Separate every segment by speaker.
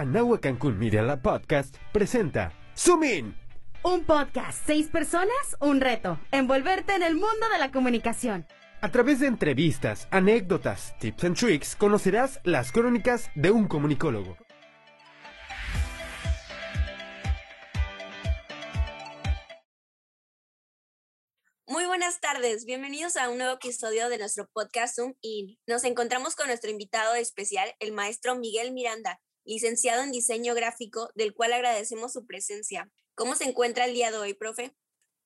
Speaker 1: Anahua Cancún Media Lab Podcast presenta Zoom In.
Speaker 2: Un podcast, seis personas, un reto. Envolverte en el mundo de la comunicación.
Speaker 1: A través de entrevistas, anécdotas, tips and tricks, conocerás las crónicas de un comunicólogo.
Speaker 3: Muy buenas tardes, bienvenidos a un nuevo episodio de nuestro podcast Zoom In. Nos encontramos con nuestro invitado especial, el maestro Miguel Miranda, licenciado en diseño gráfico, del cual agradecemos su presencia. ¿Cómo se encuentra el día de hoy, profe?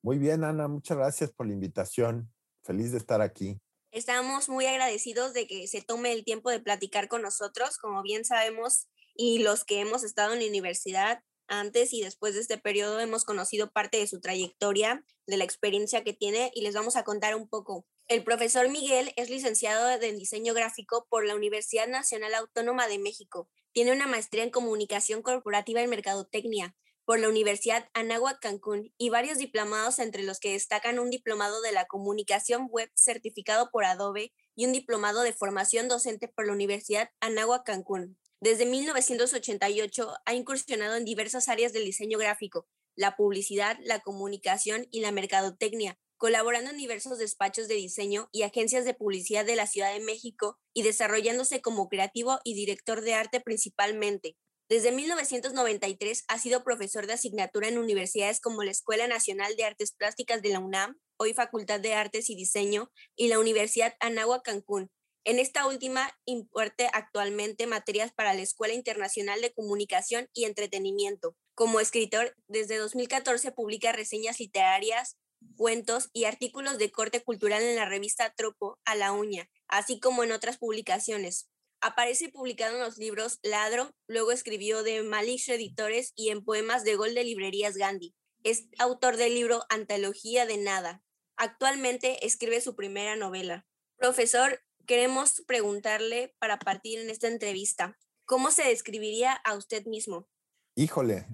Speaker 4: Muy bien, Ana, muchas gracias por la invitación. Feliz de estar aquí.
Speaker 3: Estamos muy agradecidos de que se tome el tiempo de platicar con nosotros. Como bien sabemos, y los que hemos estado en la universidad antes y después de este periodo hemos conocido parte de su trayectoria, de la experiencia que tiene y les vamos a contar un poco. El profesor Miguel es licenciado en diseño gráfico por la Universidad Nacional Autónoma de México. Tiene una maestría en comunicación corporativa y mercadotecnia por la Universidad Anáhuac Cancún y varios diplomados entre los que destacan un diplomado de la comunicación web certificado por Adobe y un diplomado de formación docente por la Universidad Anáhuac Cancún. Desde 1988 ha incursionado en diversas áreas del diseño gráfico, la publicidad, la comunicación y la mercadotecnia, colaborando en diversos despachos de diseño y agencias de publicidad de la Ciudad de México y desarrollándose como creativo y director de arte principalmente. Desde 1993 ha sido profesor de asignatura en universidades como la Escuela Nacional de Artes Plásticas de la UNAM, hoy Facultad de Artes y Diseño, y la Universidad Anáhuac Cancún. En esta última imparte actualmente materias para la Escuela Internacional de Comunicación y Entretenimiento. Como escritor, desde 2014 publica reseñas literarias, cuentos y artículos de corte cultural en la revista Tropo a la uña, así como en otras publicaciones. Aparece publicado en los libros Ladro, luego escribió de Malish Editores y en poemas de Gol de Librerías Gandhi. Es autor del libro Antología de Nada. Actualmente escribe su primera novela. Profesor, queremos preguntarle para partir en esta entrevista, ¿cómo se describiría a usted mismo?
Speaker 4: Híjole,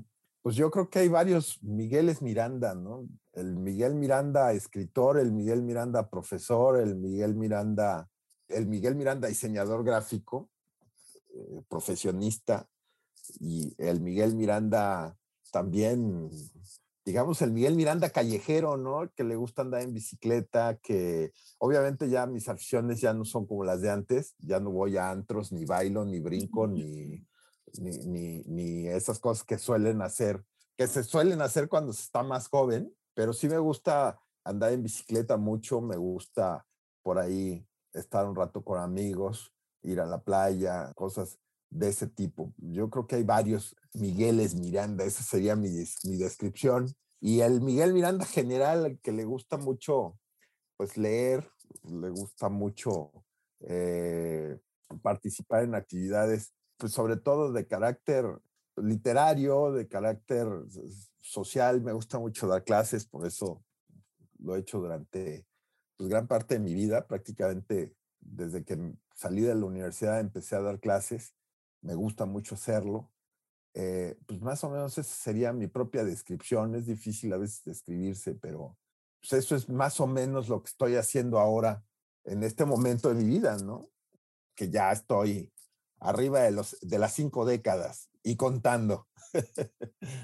Speaker 4: pues yo creo que hay varios Migueles Miranda, ¿no? El Miguel Miranda escritor, el Miguel Miranda profesor, el Miguel Miranda el Miguel Miranda, diseñador gráfico, eh, profesionista, y el Miguel Miranda también, digamos, el Miguel Miranda callejero, ¿no? Que le gusta andar en bicicleta, que obviamente ya mis aficiones ya no son como las de antes, ya no voy a antros, ni bailo, ni brinco, ni, ni, ni, ni esas cosas que suelen hacer, que se suelen hacer cuando se está más joven, pero sí me gusta andar en bicicleta mucho, me gusta por ahí estar un rato con amigos, ir a la playa, cosas de ese tipo. Yo creo que hay varios Migueles Miranda, esa sería mi, mi descripción. Y el Miguel Miranda general, que le gusta mucho, pues leer, le gusta mucho eh, participar en actividades, pues sobre todo de carácter literario, de carácter social, me gusta mucho dar clases, por eso lo he hecho durante pues, gran parte de mi vida, prácticamente desde que salí de la universidad empecé a dar clases, me gusta mucho hacerlo. Eh, pues más o menos esa sería mi propia descripción, es difícil a veces describirse, pero pues eso es más o menos lo que estoy haciendo ahora en este momento de mi vida, ¿no? Que ya estoy arriba de, los, de las cinco décadas y contando.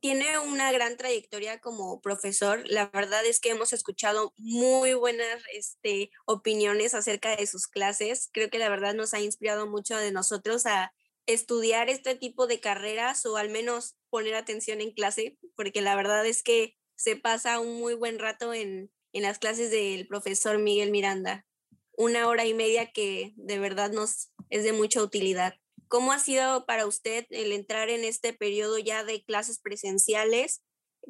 Speaker 3: tiene una gran trayectoria como profesor. La verdad es que hemos escuchado muy buenas este, opiniones acerca de sus clases. Creo que la verdad nos ha inspirado mucho de nosotros a estudiar este tipo de carreras o al menos poner atención en clase, porque la verdad es que se pasa un muy buen rato en, en las clases del profesor Miguel Miranda. Una hora y media que de verdad nos es de mucha utilidad. ¿Cómo ha sido para usted el entrar en este periodo ya de clases presenciales?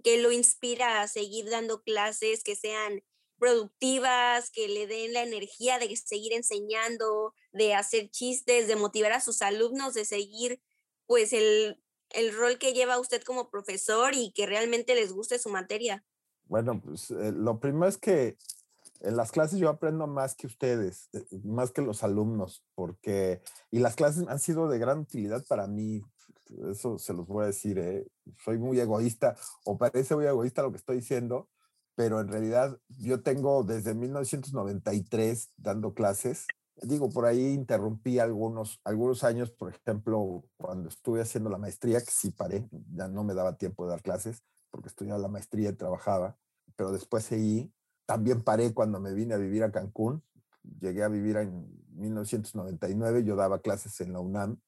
Speaker 3: ¿Qué lo inspira a seguir dando clases que sean productivas, que le den la energía de seguir enseñando, de hacer chistes, de motivar a sus alumnos, de seguir pues el, el rol que lleva usted como profesor y que realmente les guste su materia?
Speaker 4: Bueno, pues eh, lo primero es que en las clases yo aprendo más que ustedes, eh, más que los alumnos, porque, y las clases han sido de gran utilidad para mí, eso se los voy a decir, ¿eh? soy muy egoísta, o parece muy egoísta lo que estoy diciendo, pero en realidad yo tengo desde 1993 dando clases Digo, por ahí interrumpí algunos, algunos años, por ejemplo, cuando estuve haciendo la maestría, que sí paré, ya no me daba tiempo de dar clases, porque estudiaba la maestría y trabajaba, pero después seguí. También paré cuando me vine a vivir a Cancún. Llegué a vivir en 1999, yo daba clases en la UNAM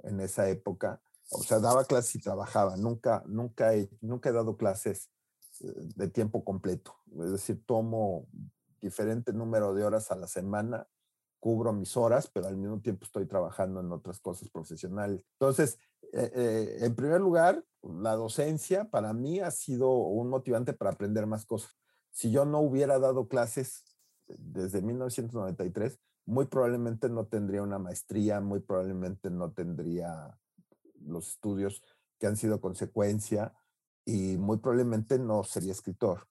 Speaker 4: en esa época. O sea, daba clases y trabajaba. Nunca, nunca, he, nunca he dado clases eh, de tiempo completo. Es decir, tomo diferente número de horas a la semana, cubro mis horas, pero al mismo tiempo estoy trabajando en otras cosas profesionales. Entonces, eh, eh, en primer lugar, la docencia para mí ha sido un motivante para aprender más cosas. Si yo no hubiera dado clases desde 1993, muy probablemente no tendría una maestría, muy probablemente no tendría los estudios que han sido consecuencia y muy probablemente no sería escritor.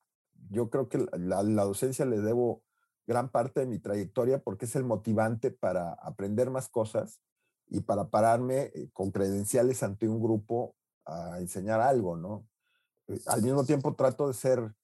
Speaker 4: Yo creo que la, la docencia le debo gran parte de mi trayectoria porque es el motivante para aprender más cosas y para pararme eh, con credenciales ante un grupo a enseñar algo, ¿no? Eh, al mismo tiempo trato de ser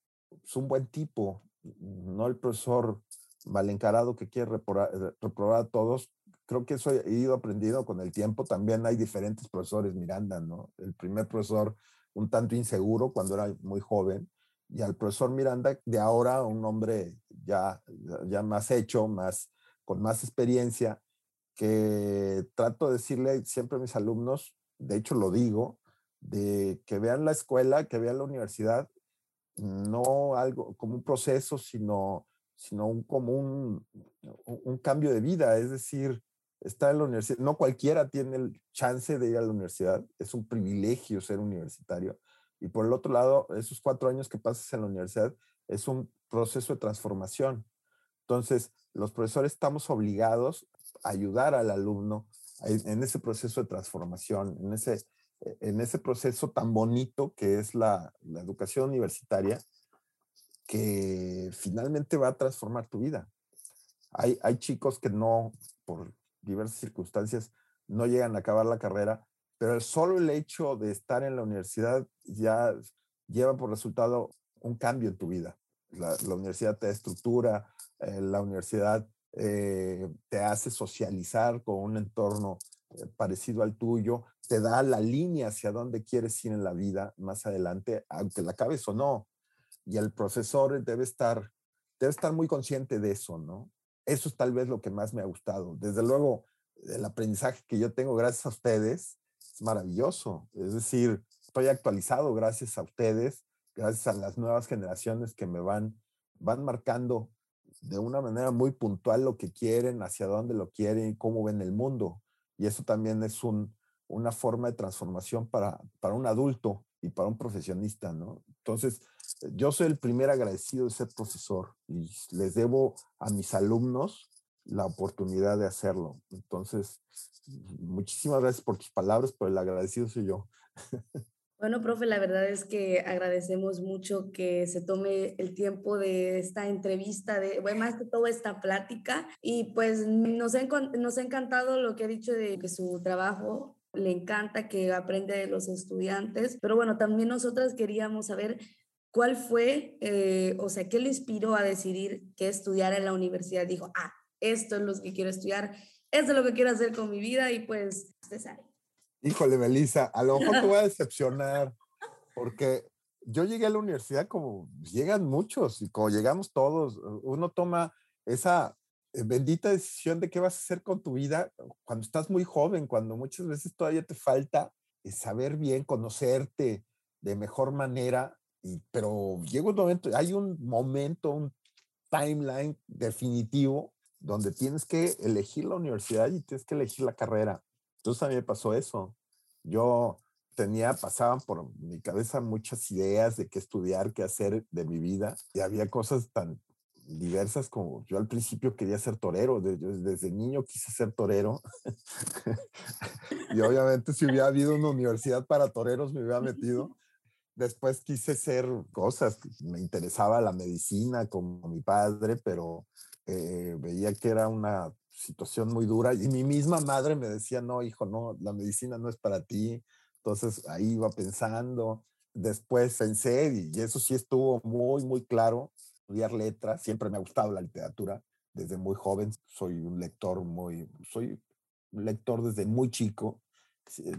Speaker 4: pues, un buen tipo, no el profesor mal encarado que quiere reprobar, eh, reprobar, a todos. Creo que eso he ido aprendiendo con el tiempo. También hay diferentes profesores Miranda, ¿no? El primer profesor un tanto inseguro cuando era muy joven y al profesor Miranda de ahora, un hombre ya, ya más hecho, más, con más experiencia, que trato de decirle siempre a mis alumnos, de hecho lo digo, de que vean la escuela, que vean la universidad, no algo como un proceso, sino, sino un, como un, un cambio de vida, es decir, estar en la universidad, no cualquiera tiene el chance de ir a la universidad, es un privilegio ser universitario. Y por el otro lado, esos cuatro años que pasas en la universidad es un proceso de transformación. Entonces, los profesores estamos obligados a ayudar al alumno en ese proceso de transformación, en ese, en ese proceso tan bonito que es la, la educación universitaria, que finalmente va a transformar tu vida. Hay, hay chicos que no, por diversas circunstancias, no llegan a acabar la carrera, pero solo el hecho de estar en la universidad ya lleva por resultado un cambio en tu vida. La, universidad te estructura, eh, la universidad eh, te hace socializar con un entorno eh, parecido al tuyo, te da la línea hacia dónde quieres ir en la vida más adelante, aunque la acabes o no. Y el profesor debe estar, debe estar muy consciente de eso, ¿no? Eso es tal vez lo que más me ha gustado. Desde luego, el aprendizaje que yo tengo gracias a ustedes es maravilloso. Es decir, estoy actualizado gracias a ustedes, gracias a las nuevas generaciones que me van, van marcando de una manera muy puntual lo que quieren, hacia dónde lo quieren, cómo ven el mundo. Y eso también es un, una forma de transformación para, para un adulto y para un profesionista, ¿no? Entonces, yo soy el primer agradecido de ser profesor y les debo a mis alumnos la oportunidad de hacerlo. Entonces, muchísimas gracias por tus palabras, pero el agradecido soy yo.
Speaker 5: Bueno, profe, la verdad es que agradecemos mucho que se tome el tiempo de esta entrevista, de, bueno, más que todo esta plática. Y pues nos ha, nos ha encantado lo que ha dicho de que su trabajo le encanta, que aprende de los estudiantes. Pero bueno, también nosotras queríamos saber cuál fue, eh, o sea, qué le inspiró a decidir que estudiar en la universidad. Dijo, ah, esto es lo que quiero estudiar, esto es lo que quiero hacer con mi vida y pues usted sabe.
Speaker 4: Híjole, Melissa, a lo mejor te voy a decepcionar, porque yo llegué a la universidad como llegan muchos y como llegamos todos, uno toma esa bendita decisión de qué vas a hacer con tu vida cuando estás muy joven, cuando muchas veces todavía te falta eh, saber bien, conocerte de mejor manera, y, pero llega un momento, hay un momento, un timeline definitivo donde tienes que elegir la universidad y tienes que elegir la carrera. Entonces a mí me pasó eso. Yo tenía, pasaban por mi cabeza muchas ideas de qué estudiar, qué hacer de mi vida. Y había cosas tan diversas como yo al principio quería ser torero, desde, niño quise ser torero. y obviamente si hubiera habido una universidad para toreros me hubiera metido. Después quise ser cosas, me interesaba la medicina como mi padre, pero eh, veía que era una situación muy dura y mi misma madre me decía, no, hijo, no, la medicina no es para ti. Entonces ahí iba pensando, después pensé y eso sí estuvo muy, muy claro, estudiar letras, siempre me ha gustado la literatura, desde muy joven, soy un lector muy, soy un lector desde muy chico,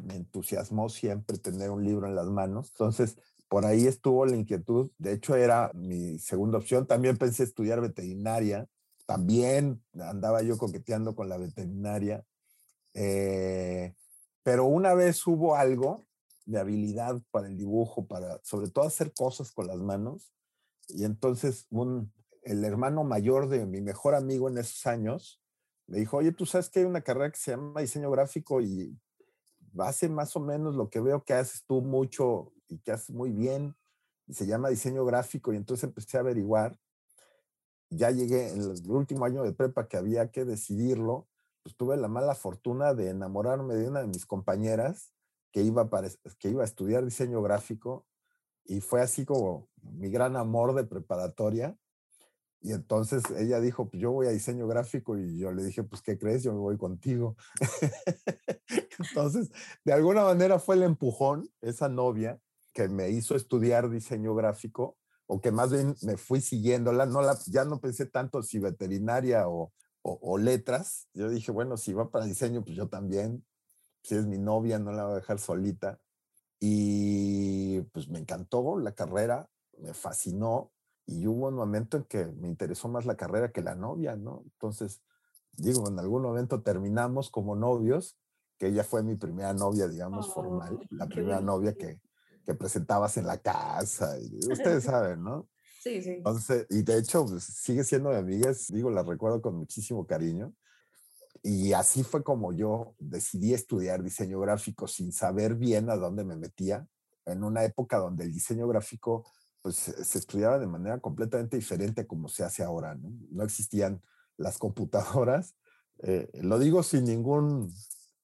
Speaker 4: me entusiasmó siempre tener un libro en las manos, entonces por ahí estuvo la inquietud, de hecho era mi segunda opción, también pensé estudiar veterinaria, también andaba yo coqueteando con la veterinaria, eh, pero una vez hubo algo de habilidad para el dibujo, para sobre todo hacer cosas con las manos, y entonces un, el hermano mayor de mi mejor amigo en esos años me dijo, oye, tú sabes que hay una carrera que se llama diseño gráfico y hace más o menos lo que veo que haces tú mucho y que haces muy bien, y se llama diseño gráfico, y entonces empecé a averiguar. Ya llegué en el último año de prepa que había que decidirlo, pues tuve la mala fortuna de enamorarme de una de mis compañeras que iba, que iba a estudiar diseño gráfico y fue así como mi gran amor de preparatoria. Y entonces ella dijo, pues yo voy a diseño gráfico y yo le dije, pues ¿qué crees? Yo me voy contigo. entonces, de alguna manera fue el empujón, esa novia que me hizo estudiar diseño gráfico, o que más bien me fui siguiéndola, no la, ya no pensé tanto si veterinaria o, o, o letras. Yo dije, bueno, si va para diseño, pues yo también. Si es mi novia, no la voy a dejar solita. Y pues me encantó la carrera, me fascinó y hubo un momento en que me interesó más la carrera que la novia, ¿no? Entonces, digo, en algún momento terminamos como novios, que ella fue mi primera novia, digamos, formal,
Speaker 5: Oh,
Speaker 4: la
Speaker 5: qué
Speaker 4: primera novia que, que presentabas en la casa, y ustedes saben, ¿no?
Speaker 5: Sí, sí.
Speaker 4: Entonces, y de hecho, pues, sigue siendo mi amiga, digo, la recuerdo con muchísimo cariño. Y así fue como yo decidí estudiar diseño gráfico sin saber bien a dónde me metía, en una época donde el diseño gráfico pues, se estudiaba de manera completamente diferente como se hace ahora. No, no existían las computadoras. eh, lo digo sin ningún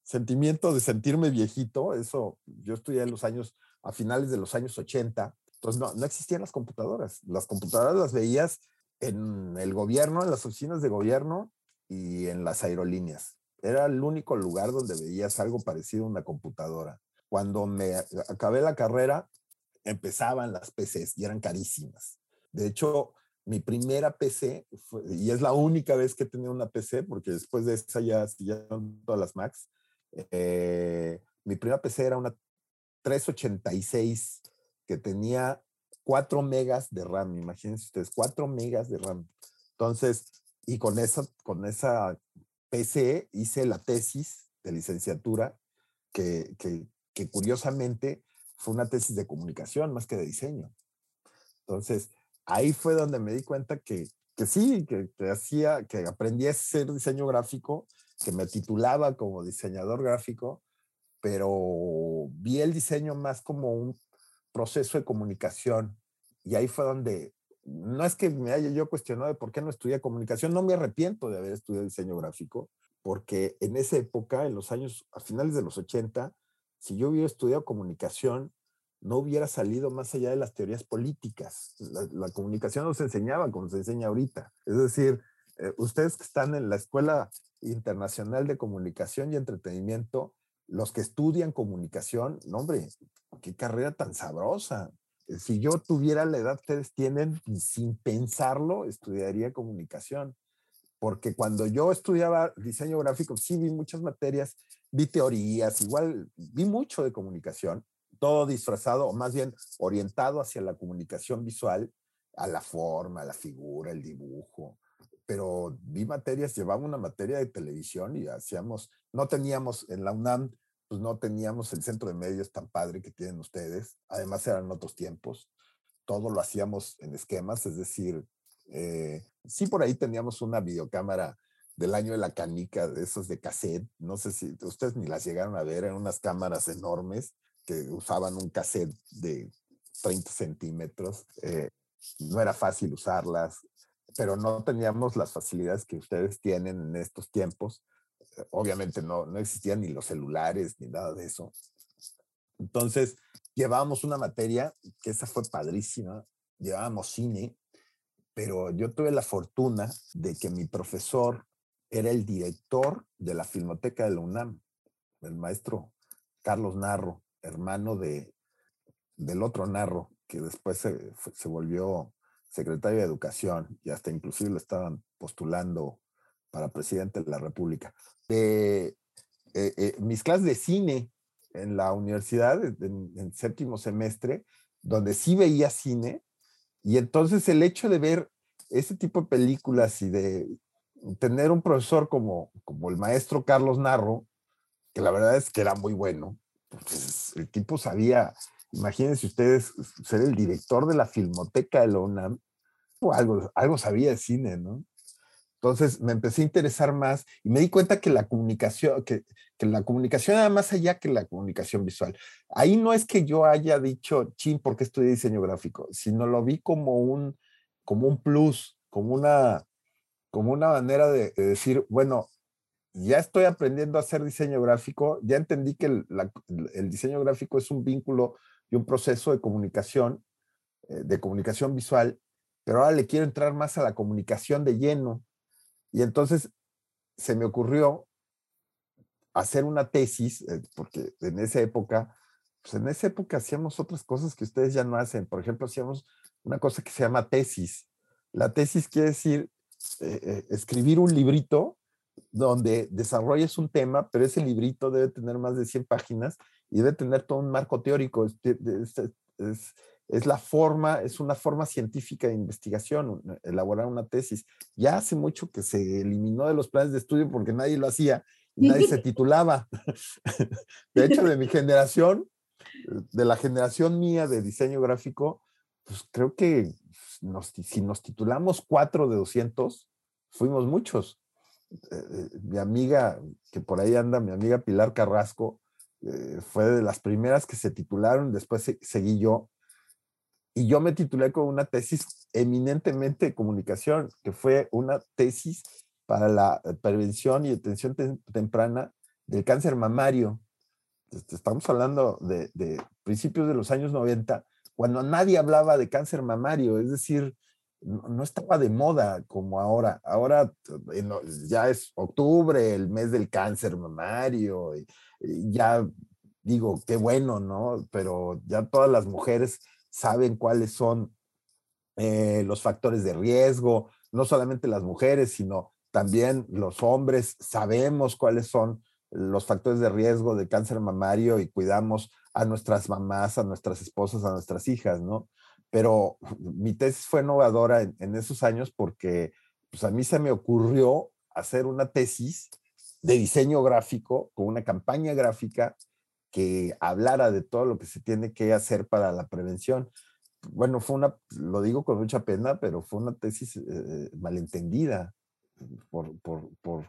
Speaker 4: sentimiento de sentirme viejito. Eso, yo estudié en los años, a finales de los años 80. Entonces, no, no existían las computadoras. Las computadoras las veías en el gobierno, en las oficinas de gobierno y en las aerolíneas. Era el único lugar donde veías algo parecido a una computadora. Cuando me acabé la carrera, empezaban las PCs y eran carísimas. De hecho, mi primera PC, fue- y es la única vez que he tenido una PC, porque después de esa ya siguieron todas las Macs, eh, mi primera PC era una 386 que tenía 4 megas de RAM, imagínense ustedes, 4 megas de RAM. Entonces, y con esa, con esa PC hice la tesis de licenciatura, que, que, curiosamente fue una tesis de comunicación más que de diseño. Entonces, ahí fue donde me di cuenta que, que sí, que, que hacía, que aprendí a hacer diseño gráfico, que me titulaba como diseñador gráfico, pero vi el diseño más como un proceso de comunicación. Y ahí fue donde, no es que me haya yo cuestionado de por qué no estudié comunicación, no me arrepiento de haber estudiado diseño gráfico, porque en esa época, en los años, a finales de los 80, si yo hubiera estudiado comunicación, no hubiera salido más allá de las teorías políticas. La, la comunicación no se enseñaba como se enseña ahorita. Es decir, eh, ustedes que están en la Escuela Internacional de Comunicación y Entretenimiento, los que estudian comunicación, no hombre, qué carrera tan sabrosa. Si yo tuviera la edad que ustedes tienen, sin pensarlo, estudiaría comunicación. Porque cuando yo estudiaba diseño gráfico, sí vi muchas materias, vi teorías, igual vi mucho de comunicación, todo disfrazado, o más bien orientado hacia la comunicación visual, a la forma, a la figura, el dibujo. Pero vi materias, llevaba una materia de televisión y hacíamos, no teníamos en la UNAM, pues no teníamos el centro de medios tan padre que tienen ustedes. Además eran otros tiempos. Todo lo hacíamos en esquemas, es decir, eh, sí por ahí teníamos una videocámara del año de la canica, de esos de cassette. No sé si ustedes ni las llegaron a ver, eran unas cámaras enormes que usaban un cassette de 30 centímetros. Eh, no era fácil usarlas, pero no teníamos las facilidades que ustedes tienen en estos tiempos. Obviamente no, no existían ni los celulares ni nada de eso. Entonces, llevábamos una materia que esa fue padrísima, llevábamos cine, pero yo tuve la fortuna de que mi profesor era el director de la Filmoteca de la UNAM, el maestro Carlos Narro, hermano de, del otro Narro, que después se, se volvió secretario de Educación y hasta inclusive lo estaban postulando para presidente de la República. Eh, eh, mis clases de cine en la universidad, en, en, séptimo semestre, donde sí veía cine, y entonces el hecho de ver ese tipo de películas y de tener un profesor como, como el maestro Carlos Narro, que la verdad es que era muy bueno, pues el tipo sabía, imagínense ustedes, ser el director de la filmoteca de la o algo, algo sabía de cine, ¿no? Entonces me empecé a interesar más y me di cuenta que la comunicación, que, la comunicación era más allá que la comunicación visual. Ahí no es que yo haya dicho, chin, ¿por qué estudié diseño gráfico? Sino lo vi como un, como un plus, como una, como una manera de, de decir, bueno, ya estoy aprendiendo a hacer diseño gráfico, ya entendí que el diseño gráfico es un vínculo y un proceso de comunicación, eh, de comunicación visual, pero ahora le quiero entrar más a la comunicación de lleno. Y entonces se me ocurrió hacer una tesis, eh, porque en esa época, pues en esa época hacíamos otras cosas que ustedes ya no hacen. Por ejemplo, hacíamos una cosa que se llama tesis. La tesis quiere decir eh, eh, escribir un librito donde desarrolles un tema, pero ese librito debe tener más de 100 páginas y debe tener todo un marco teórico. Es, es, la forma, es una forma científica de investigación, elaborar una tesis. Ya hace mucho que se eliminó de los planes de estudio porque nadie lo hacía y nadie se titulaba. De hecho, de mi generación, de la generación mía de diseño gráfico, pues creo que nos, si nos titulamos cuatro de 200, fuimos muchos. Eh, mi amiga, que por ahí anda, mi amiga Pilar Carrasco, eh, fue de las primeras que se titularon, después se, seguí yo, y yo me titulé con una tesis eminentemente de comunicación, que fue una tesis para la prevención y atención te temprana del cáncer mamario. Estamos hablando de, de, principios de los años 90, cuando nadie hablaba de cáncer mamario, es decir, no, no estaba de moda como ahora. Ahora ya es octubre, el mes del cáncer mamario, y, y ya digo, qué bueno, ¿no? Pero ya todas las mujeres saben cuáles son eh, los factores de riesgo, no solamente las mujeres, sino también los hombres, sabemos cuáles son los factores de riesgo de cáncer mamario y cuidamos a nuestras mamás, a nuestras esposas, a nuestras hijas, ¿no? Pero mi tesis fue innovadora en, en esos años porque pues a mí se me ocurrió hacer una tesis de diseño gráfico con una campaña gráfica que hablara de todo lo que se tiene que hacer para la prevención. Bueno, fue una, lo digo con mucha pena, pero fue una tesis eh, malentendida por, por, por,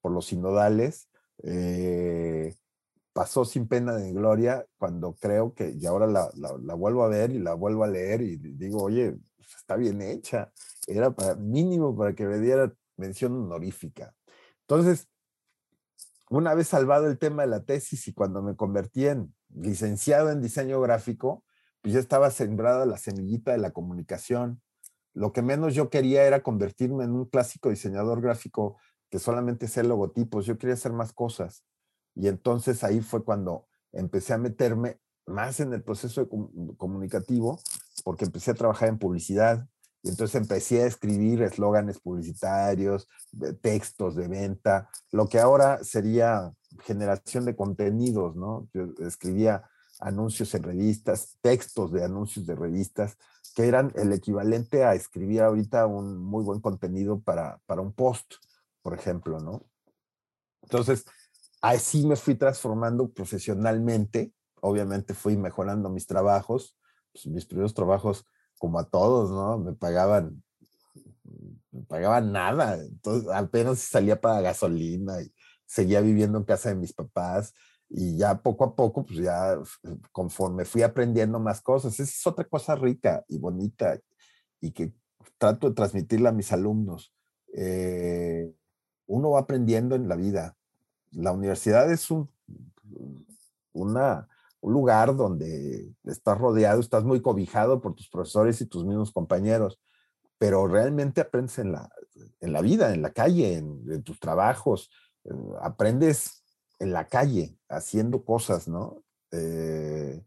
Speaker 4: por, los sinodales. Eh, pasó sin pena de gloria cuando creo que, y ahora la, la, la, vuelvo a ver y la vuelvo a leer y digo, oye, pues, está bien hecha. Era para mínimo para que me diera mención honorífica. Entonces, una vez salvado el tema de la tesis y cuando me convertí en licenciado en diseño gráfico, pues ya estaba sembrada la semillita de la comunicación. Lo que menos yo quería era convertirme en un clásico diseñador gráfico que solamente hacer logotipos. Yo quería hacer más cosas. Y entonces ahí fue cuando empecé a meterme más en el proceso comunicativo, porque empecé a trabajar en publicidad, y entonces empecé a escribir eslóganes publicitarios, textos de venta, lo que ahora sería generación de contenidos, ¿no? Yo escribía anuncios en revistas, textos de anuncios de revistas, que eran el equivalente a escribir ahorita un muy buen contenido para, para un post, por ejemplo, ¿no? Entonces, así me fui transformando profesionalmente, obviamente fui mejorando mis trabajos, pues, mis primeros trabajos como a todos, ¿no? Me pagaban, me pagaban nada, entonces apenas salía para gasolina y seguía viviendo en casa de mis papás y ya poco a poco, pues ya conforme fui aprendiendo más cosas, esa es otra cosa rica y bonita y que trato de transmitirla a mis alumnos. Eh, uno va aprendiendo en la vida. La universidad es un, una, un lugar donde estás rodeado, estás muy cobijado por tus profesores y tus mismos compañeros, pero realmente aprendes en la, en la vida, en la calle, en, en tus trabajos, eh, aprendes en la calle, haciendo cosas, ¿no? Eh,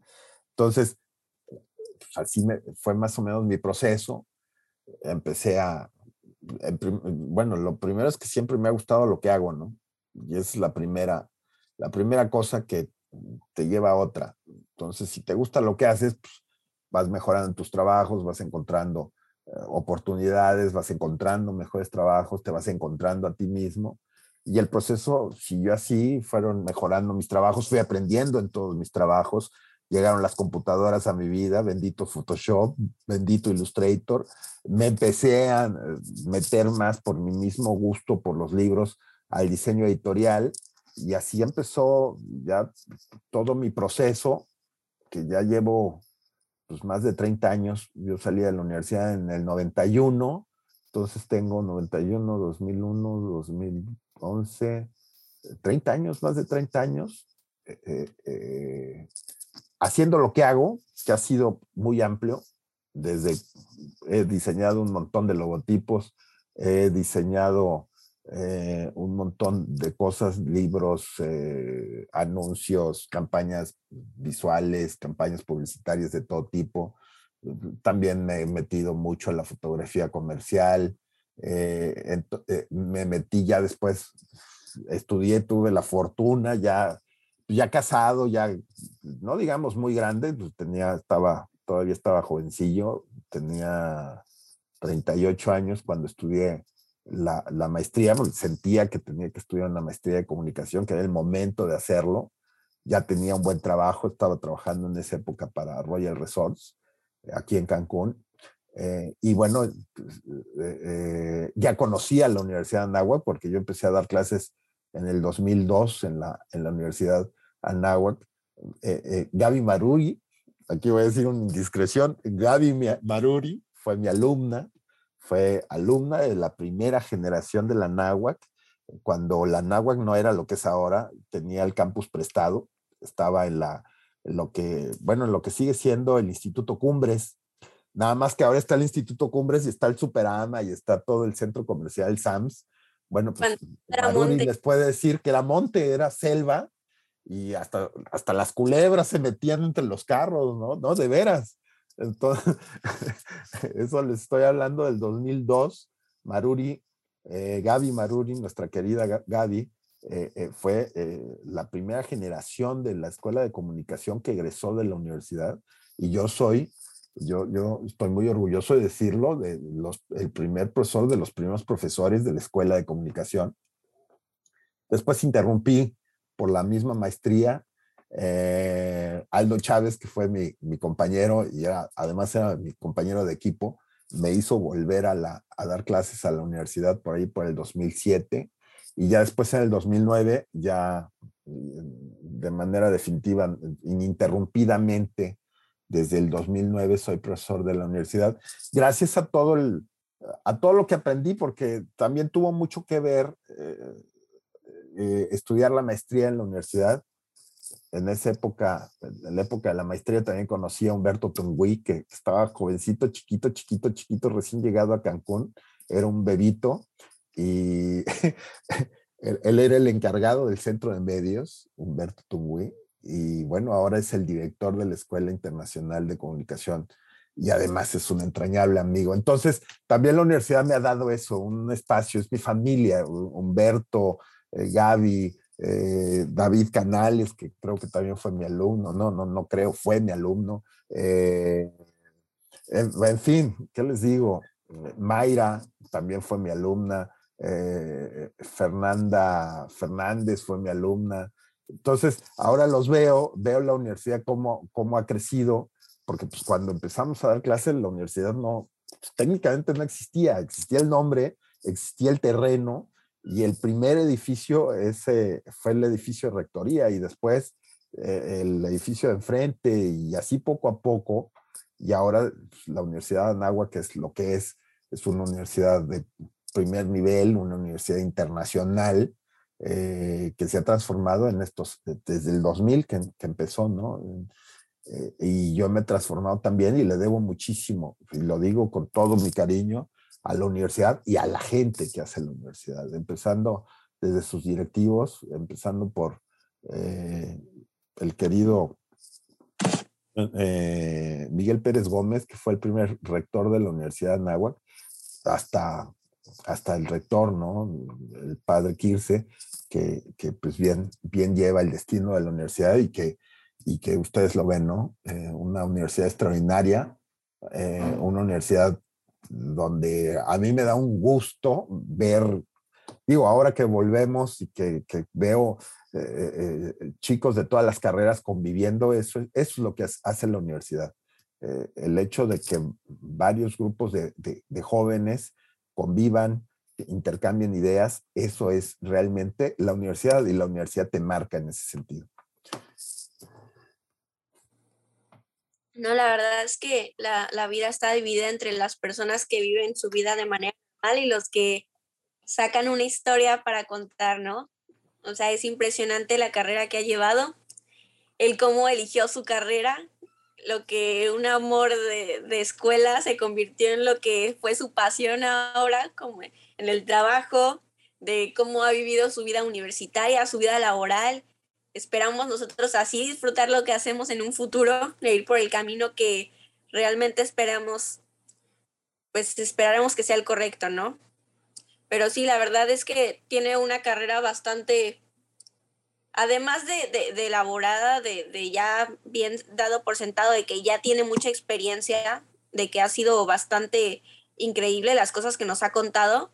Speaker 4: entonces, pues así me, fue más o menos mi proceso. empecé a, bueno, lo primero es que siempre me ha gustado lo que hago, ¿no? Y es la primera, la primera cosa que te lleva a otra. Entonces, si te gusta lo que haces, pues, vas mejorando tus trabajos, vas encontrando eh, oportunidades, vas encontrando mejores trabajos, te vas encontrando a ti mismo. Y el proceso siguió así, fueron mejorando mis trabajos, fui aprendiendo en todos mis trabajos, llegaron las computadoras a mi vida, bendito Photoshop, bendito Illustrator, me empecé a eh, meter más por mi mismo gusto, por los libros, al diseño editorial, y así empezó ya todo mi proceso, que ya llevo pues, más de 30 años, yo salí de la universidad en el 91, entonces tengo 91, 2001, 2011, 30 años, más de 30 años. Eh, eh, eh haciendo lo que hago, que ha sido muy amplio, desde he diseñado un montón de logotipos, he diseñado eh, un montón de cosas, libros, eh, anuncios, campañas visuales, campañas publicitarias de todo tipo. También me he metido mucho en la fotografía comercial. Eh, me metí ya después, estudié, tuve la fortuna ya ya casado, ya, no digamos muy grande, pues tenía, estaba, todavía estaba jovencillo, tenía 38 años cuando estudié la, la maestría, porque sentía que tenía que estudiar una maestría de comunicación, que era el momento de hacerlo. Ya tenía un buen trabajo, estaba trabajando en esa época para Royal Resorts, aquí en Cancún. Eh, y bueno, pues, eh, eh, ya conocía la Universidad de Anáhuac porque yo empecé a dar clases en el 2002 en la, en la Universidad Anáhuac. Eh, Gaby Maruri, aquí voy a decir una indiscreción, Gaby Maruri fue mi alumna, fue alumna de la primera generación de la Anáhuac, cuando la Anáhuac no era lo que es ahora, tenía el campus prestado, estaba en la, lo que, bueno, en lo que sigue siendo el Instituto Cumbres, nada más que ahora está el Instituto Cumbres y está el Superama y está todo el centro comercial Sams, bueno, pues Maruri les puede decir que la monte era selva y hasta, hasta las culebras se metían entre los carros, ¿no? No, de veras. Entonces, eso les estoy hablando del 2002. Maruri, eh, Gaby Maruri, nuestra querida Gaby, eh, eh, fue la primera generación de la escuela de comunicación que egresó de la universidad y yo soy yo, yo estoy muy orgulloso de decirlo, de los, el primer profesor de los primeros profesores de la Escuela de Comunicación. Después interrumpí por la misma maestría. Eh, Aldo Chávez, que fue mi, compañero y además era mi compañero de equipo, me hizo volver a, dar clases a la universidad por ahí por el 2007 y ya después en el 2009 ya de manera definitiva, ininterrumpidamente, desde el 2009 soy profesor de la universidad. Gracias a todo, el, a todo lo que aprendí, porque también tuvo mucho que ver eh, eh, estudiar la maestría en la universidad. En esa época, en la época de la maestría, también conocí a Humberto Tungui, que estaba jovencito, chiquito, chiquito, chiquito, recién llegado a Cancún. Era un bebito y él, era el encargado del centro de medios, Humberto Tungui y bueno, ahora es el director de la Escuela Internacional de Comunicación y además es un entrañable amigo. Entonces, también la universidad me ha dado eso, un espacio, es mi familia, Humberto, eh, Gaby, eh, David Canales, que creo que también fue mi alumno, no, no, no creo, fue mi alumno. Eh, en, fin, ¿qué les digo? Mayra también fue mi alumna, Fernanda Fernández fue mi alumna, entonces, ahora los veo, veo la universidad cómo, cómo ha crecido, porque pues cuando empezamos a dar clases, la universidad no, pues, técnicamente no existía, existía el nombre, existía el terreno, y el primer edificio ese fue el edificio de rectoría, y después eh, el edificio de enfrente, y así poco a poco, y ahora pues, la Universidad de Anáhuac, que es lo que es, es una universidad de primer nivel, una universidad internacional, eh, que se ha transformado en estos, desde el 2000 que, empezó, ¿no? Eh, y yo me he transformado también y le debo muchísimo, y lo digo con todo mi cariño, a la universidad y a la gente que hace la universidad, empezando desde sus directivos, empezando por eh, el querido eh, Miguel Pérez Gómez, que fue el primer rector de la Universidad de Nahuatl, hasta, hasta el rector. El padre Kirse, que, que, pues bien, bien lleva el destino de la universidad y que, y que ustedes lo ven, ¿no? Eh, una universidad extraordinaria, una universidad donde a mí me da un gusto ver, digo, ahora que volvemos y que, veo eh, eh, chicos de todas las carreras conviviendo, eso, es lo que hace la universidad. Eh, el hecho de que varios grupos de, de, de, jóvenes convivan, intercambien ideas, eso es realmente la universidad y la universidad te marca en ese sentido.
Speaker 3: No, la verdad es que la, la vida está dividida entre las personas que viven su vida de manera normal y los que sacan una historia para contar, ¿no? O sea, es impresionante la carrera que ha llevado, el cómo eligió su carrera, lo que un amor de, de, escuela se convirtió en lo que fue su pasión ahora, como en el trabajo, de cómo ha vivido su vida universitaria, su vida laboral. Esperamos nosotros así disfrutar lo que hacemos en un futuro, de ir por el camino que realmente esperamos, pues esperaremos que sea el correcto, ¿no? Pero sí, la verdad es que tiene una carrera bastante, además de, de, de elaborada, de, de, ya bien dado por sentado, de que ya tiene mucha experiencia, de que ha sido bastante increíble las cosas que nos ha contado.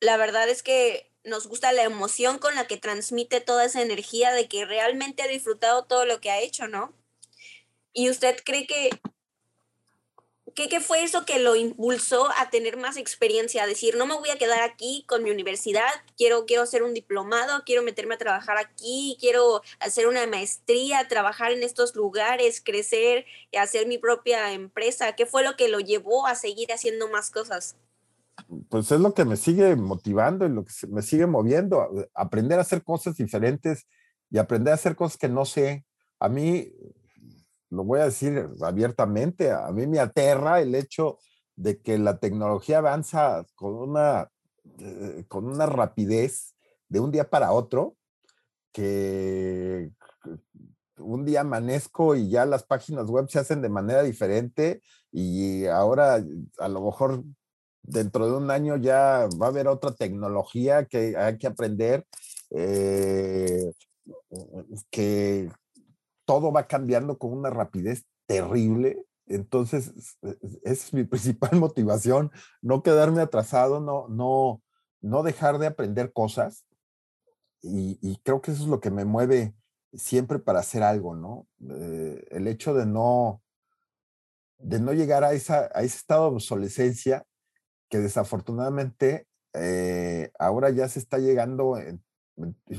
Speaker 3: La verdad es que nos gusta la emoción con la que transmite toda esa energía de que realmente ha disfrutado todo lo que ha hecho, ¿no? ¿Y usted cree que ¿Qué, ¿Qué, fue eso que lo impulsó a tener más experiencia? A decir, no me voy a quedar aquí con mi universidad, quiero, quiero hacer un diplomado, quiero meterme a trabajar aquí, quiero hacer una maestría, trabajar en estos lugares, crecer, hacer mi propia empresa. ¿Qué fue lo que lo llevó a seguir haciendo más cosas?
Speaker 4: Pues es lo que me sigue motivando y lo que me sigue moviendo, aprender a hacer cosas diferentes y aprender a hacer cosas que no sé. A mí, lo voy a decir abiertamente, a mí me aterra el hecho de que la tecnología avanza con una, eh, con una rapidez de un día para otro, que un día amanezco y ya las páginas web se hacen de manera diferente y ahora a lo mejor dentro de un año ya va a haber otra tecnología que hay que aprender, eh, que todo va cambiando con una rapidez terrible. Entonces, esa es mi principal motivación, no quedarme atrasado, no, no, no dejar de aprender cosas. Y, y, creo que eso es lo que me mueve siempre para hacer algo, ¿no? Eh, el hecho de no, de no llegar a, esa, a ese estado de obsolescencia que desafortunadamente eh, ahora ya se está llegando,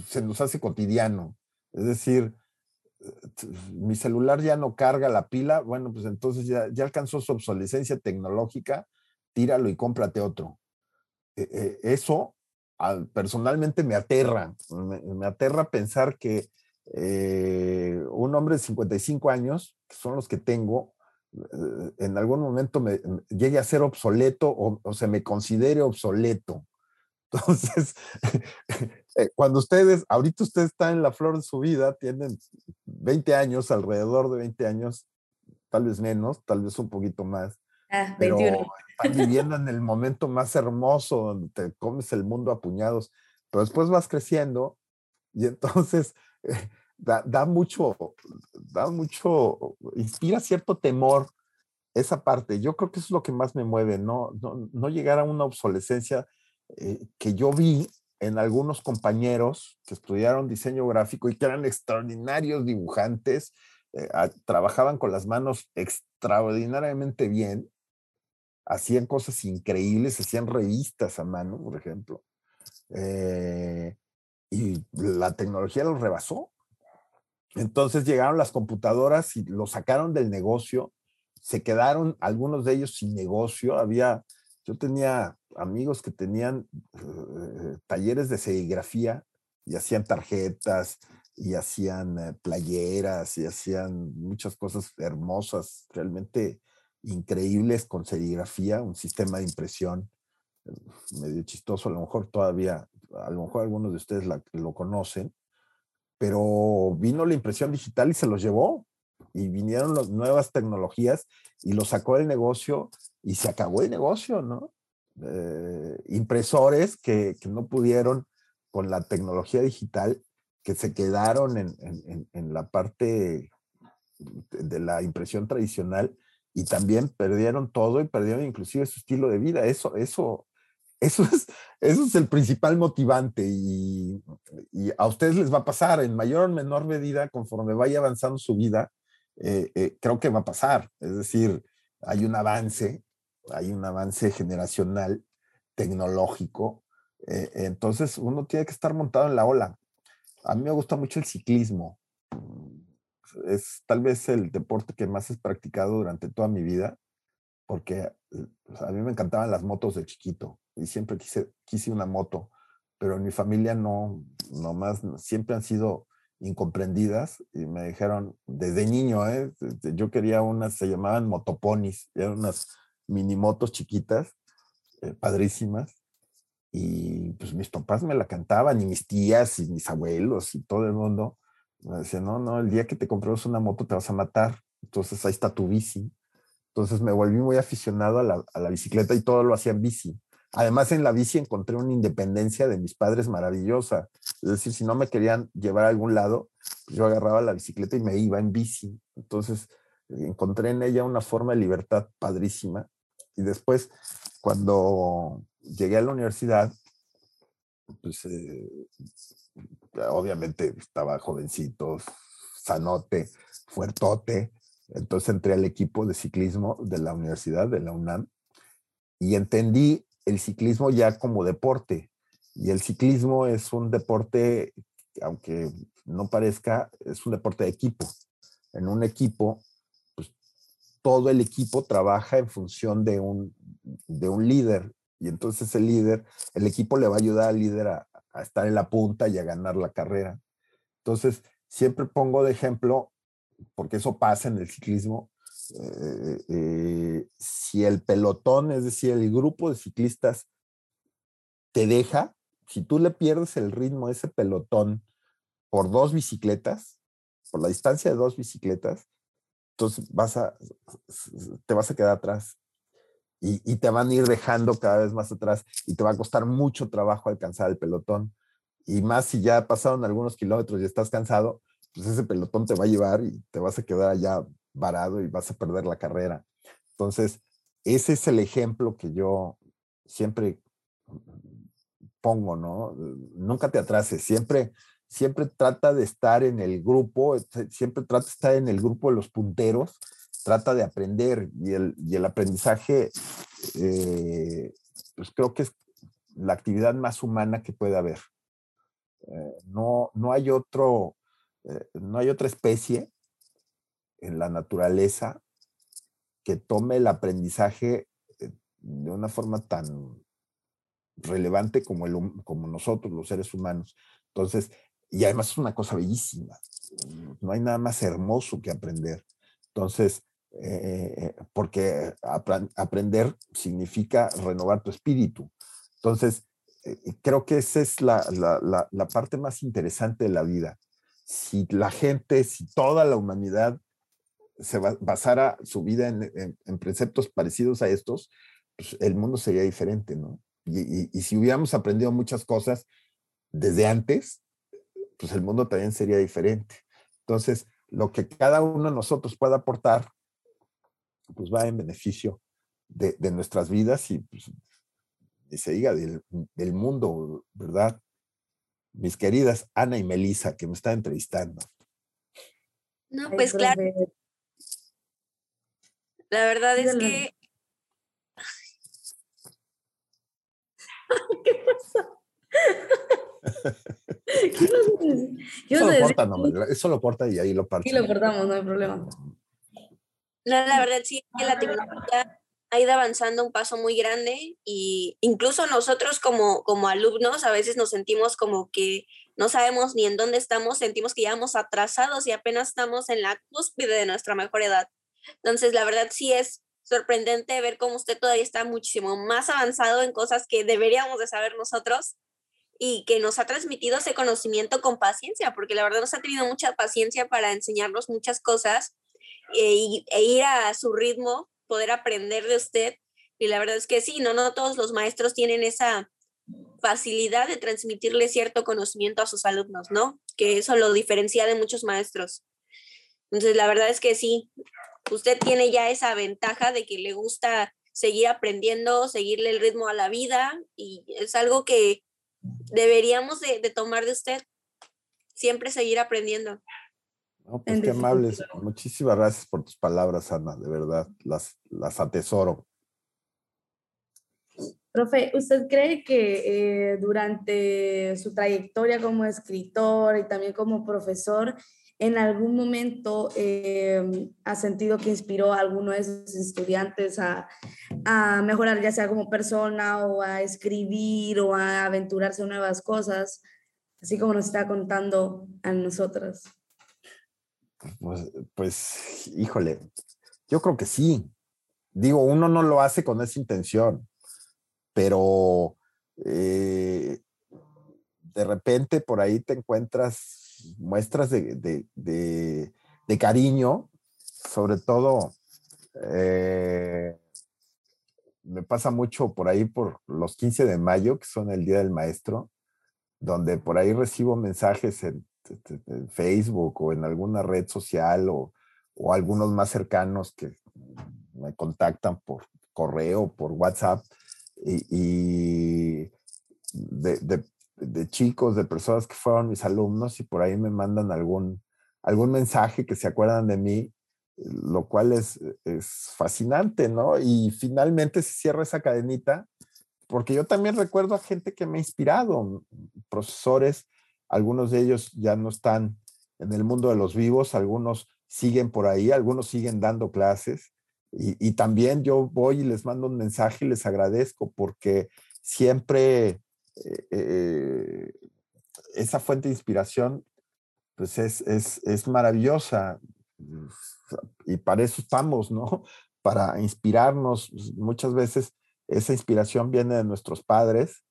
Speaker 4: se nos hace cotidiano. Es decir, mi celular ya no carga la pila, bueno, pues entonces ya, ya alcanzó su obsolescencia tecnológica, tíralo y cómprate otro. Eh, eh, eso al, personalmente me aterra, me, aterra pensar que eh, un hombre de 55 años, que son los que tengo, eh, en algún momento me, llegue a ser obsoleto o, o se me considere obsoleto. Entonces, eh, cuando ustedes, ahorita ustedes están en la flor de su vida, tienen 20 años, alrededor de 20 años, tal vez menos, tal vez un poquito más.
Speaker 5: Ah,
Speaker 4: pero
Speaker 5: 21.
Speaker 4: están viviendo en el momento más hermoso donde te comes el mundo a puñados, pero después vas creciendo y entonces eh, da, da mucho, da mucho, inspira cierto temor esa parte. Yo creo que es lo que más me mueve, no, no, no llegar a una obsolescencia eh, que yo vi en algunos compañeros que estudiaron diseño gráfico y que eran extraordinarios dibujantes, eh, trabajaban con las manos extraordinariamente bien, hacían cosas increíbles, hacían revistas a mano, por ejemplo, eh, y la tecnología los rebasó. Entonces llegaron las computadoras y lo sacaron del negocio, se quedaron algunos de ellos sin negocio, había, yo tenía amigos que tenían uh, talleres de serigrafía y hacían tarjetas y hacían uh, playeras y hacían muchas cosas hermosas, realmente increíbles con serigrafía, un sistema de impresión uh, medio chistoso, a lo mejor todavía, a lo mejor algunos de ustedes lo conocen, pero vino la impresión digital y se los llevó. y vinieron las nuevas tecnologías y lo sacó del negocio y se acabó el negocio, ¿no? Eh, impresores que, que, no pudieron con la tecnología digital, que se quedaron en, en, en, la parte de la impresión tradicional y también perdieron todo y perdieron inclusive su estilo de vida. Eso, eso, eso es, eso es el principal motivante y, a ustedes les va a pasar en mayor o menor medida conforme vaya avanzando su vida. Eh, eh, creo que va a pasar. Es decir, hay un avance, hay un avance generacional, tecnológico. Eh, entonces uno tiene que estar montado en la ola. A mí me gusta mucho el ciclismo. Es tal vez el deporte que más he practicado durante toda mi vida, porque a mí me encantaban las motos de chiquito y siempre quise, quise una moto, pero en mi familia no, nomás, siempre han sido incomprendidas y me dijeron desde niño, ¿eh? yo quería unas, se llamaban motoponis, eran unas mini motos chiquitas, eh, padrísimas, y pues mis papás me la cantaban y mis tías y mis abuelos y todo el mundo me decían, no, no, el día que te compremos una moto te vas a matar, entonces ahí está tu bici. Entonces me volví muy aficionado a la, a la bicicleta y todo lo hacía en bici. Además, en la bici encontré una independencia de mis padres maravillosa. Es decir, si no me querían llevar a algún lado, pues, yo agarraba la bicicleta y me iba en bici. Entonces, encontré en ella una forma de libertad padrísima. Y después, cuando llegué a la universidad, pues eh, obviamente estaba jovencito, sanote, fuertote. Entonces entré al equipo de ciclismo de la universidad, de la UNAM, y entendí el ciclismo ya como deporte. Y el ciclismo es un deporte, aunque no parezca, es un deporte de equipo. En un equipo, pues todo el equipo trabaja en función de un, de un líder. Y entonces el líder, el equipo le va a ayudar al líder a, a estar en la punta y a ganar la carrera. Entonces, siempre pongo de ejemplo, porque eso pasa en el ciclismo, eh, eh, si el pelotón, es decir, el grupo de ciclistas te deja, si tú le pierdes el ritmo a ese pelotón por dos bicicletas, por la distancia de dos bicicletas, entonces vas a, te vas a quedar atrás y, y, te van a ir dejando cada vez más atrás y te va a costar mucho trabajo alcanzar el pelotón. Y más si ya pasaron algunos kilómetros y estás cansado, pues ese pelotón te va a llevar y te vas a quedar allá varado y vas a perder la carrera. Entonces, ese es el ejemplo que yo siempre pongo, ¿no? Nunca te atrases, siempre, siempre trata de estar en el grupo, siempre trata de estar en el grupo de los punteros, trata de aprender y el, y el aprendizaje, eh, pues creo que es la actividad más humana que puede haber. Eh, no, no hay otro, eh, no hay otra especie en la naturaleza que tome el aprendizaje eh, de una forma tan relevante como, el, como nosotros, los seres humanos. Entonces, y además es una cosa bellísima. No hay nada más hermoso que aprender. Entonces, eh, porque aprender significa renovar tu espíritu. Entonces, eh, creo que esa es la, la, la, parte más interesante de la vida. Si la gente, si toda la humanidad se basara su vida en, en, preceptos parecidos a estos, pues el mundo sería diferente, ¿no? Y, y, y, si hubiéramos aprendido muchas cosas desde antes, pues el mundo también sería diferente. Entonces, lo que cada uno de nosotros pueda aportar, pues va en beneficio de, de nuestras vidas y, pues, y se diga del, del, mundo, ¿verdad? Mis queridas Ana y Melisa, que me están entrevistando.
Speaker 3: No, pues claro. La verdad es que...
Speaker 5: ¿Qué pasó?
Speaker 4: ¿Qué eso, lo porta, no, eso lo porta y ahí lo parte.
Speaker 5: Sí, lo portamos, no hay problema. No,
Speaker 3: la verdad sí que la tecnología ha ido avanzando un paso muy grande y incluso nosotros como, como alumnos a veces nos sentimos como que no sabemos ni en dónde estamos, sentimos que ya vamos atrasados y apenas estamos en la cúspide de nuestra mejor edad. Entonces, la verdad sí es sorprendente ver cómo usted todavía está muchísimo más avanzado en cosas que deberíamos de saber nosotros y que nos ha transmitido ese conocimiento con paciencia, porque la verdad nos ha tenido mucha paciencia para enseñarnos muchas cosas e, e ir a su ritmo, poder aprender de usted. Y la verdad es que sí, no, no todos los maestros tienen esa facilidad de transmitirle cierto conocimiento a sus alumnos, ¿no? Que eso lo diferencia de muchos maestros. Entonces, la verdad es que sí, usted tiene ya esa ventaja de que le gusta seguir aprendiendo, seguirle el ritmo a la vida y es algo que deberíamos de, tomar de usted, siempre seguir aprendiendo.
Speaker 4: No, pues qué amables. Muchísimas gracias por tus palabras, Ana, de verdad, las, las atesoro.
Speaker 5: Profe, ¿usted cree que eh, durante su trayectoria como escritor y también como profesor, en algún momento em, ha sentido que inspiró a alguno de sus estudiantes a, a, mejorar, ya sea como persona o a escribir o a aventurarse en nuevas cosas, así como nos está contando a nosotras?
Speaker 4: Pues, pues, híjole, yo creo que sí. Digo, uno no lo hace con esa intención, pero eh, de repente por ahí te encuentras muestras de, cariño, sobre todo eh, me pasa mucho por ahí por los 15 de mayo, que son el Día del Maestro, donde por ahí recibo mensajes en, Facebook o en alguna red social o, algunos más cercanos que me contactan por correo, por WhatsApp y, de, de chicos, de personas que fueron mis alumnos y por ahí me mandan algún, algún mensaje que se acuerdan de mí, lo cual es, es fascinante, ¿no? Y finalmente se cierra esa cadenita, porque yo también recuerdo a gente que me ha inspirado, profesores, algunos de ellos ya no están en el mundo de los vivos, algunos siguen por ahí, algunos siguen dando clases. Y, y también yo voy y les mando un mensaje y les agradezco porque siempre eh, eh, esa fuente de inspiración, pues es, es, es maravillosa. Y para eso estamos, ¿no? Para inspirarnos. Pues, muchas veces esa inspiración viene de nuestros padres,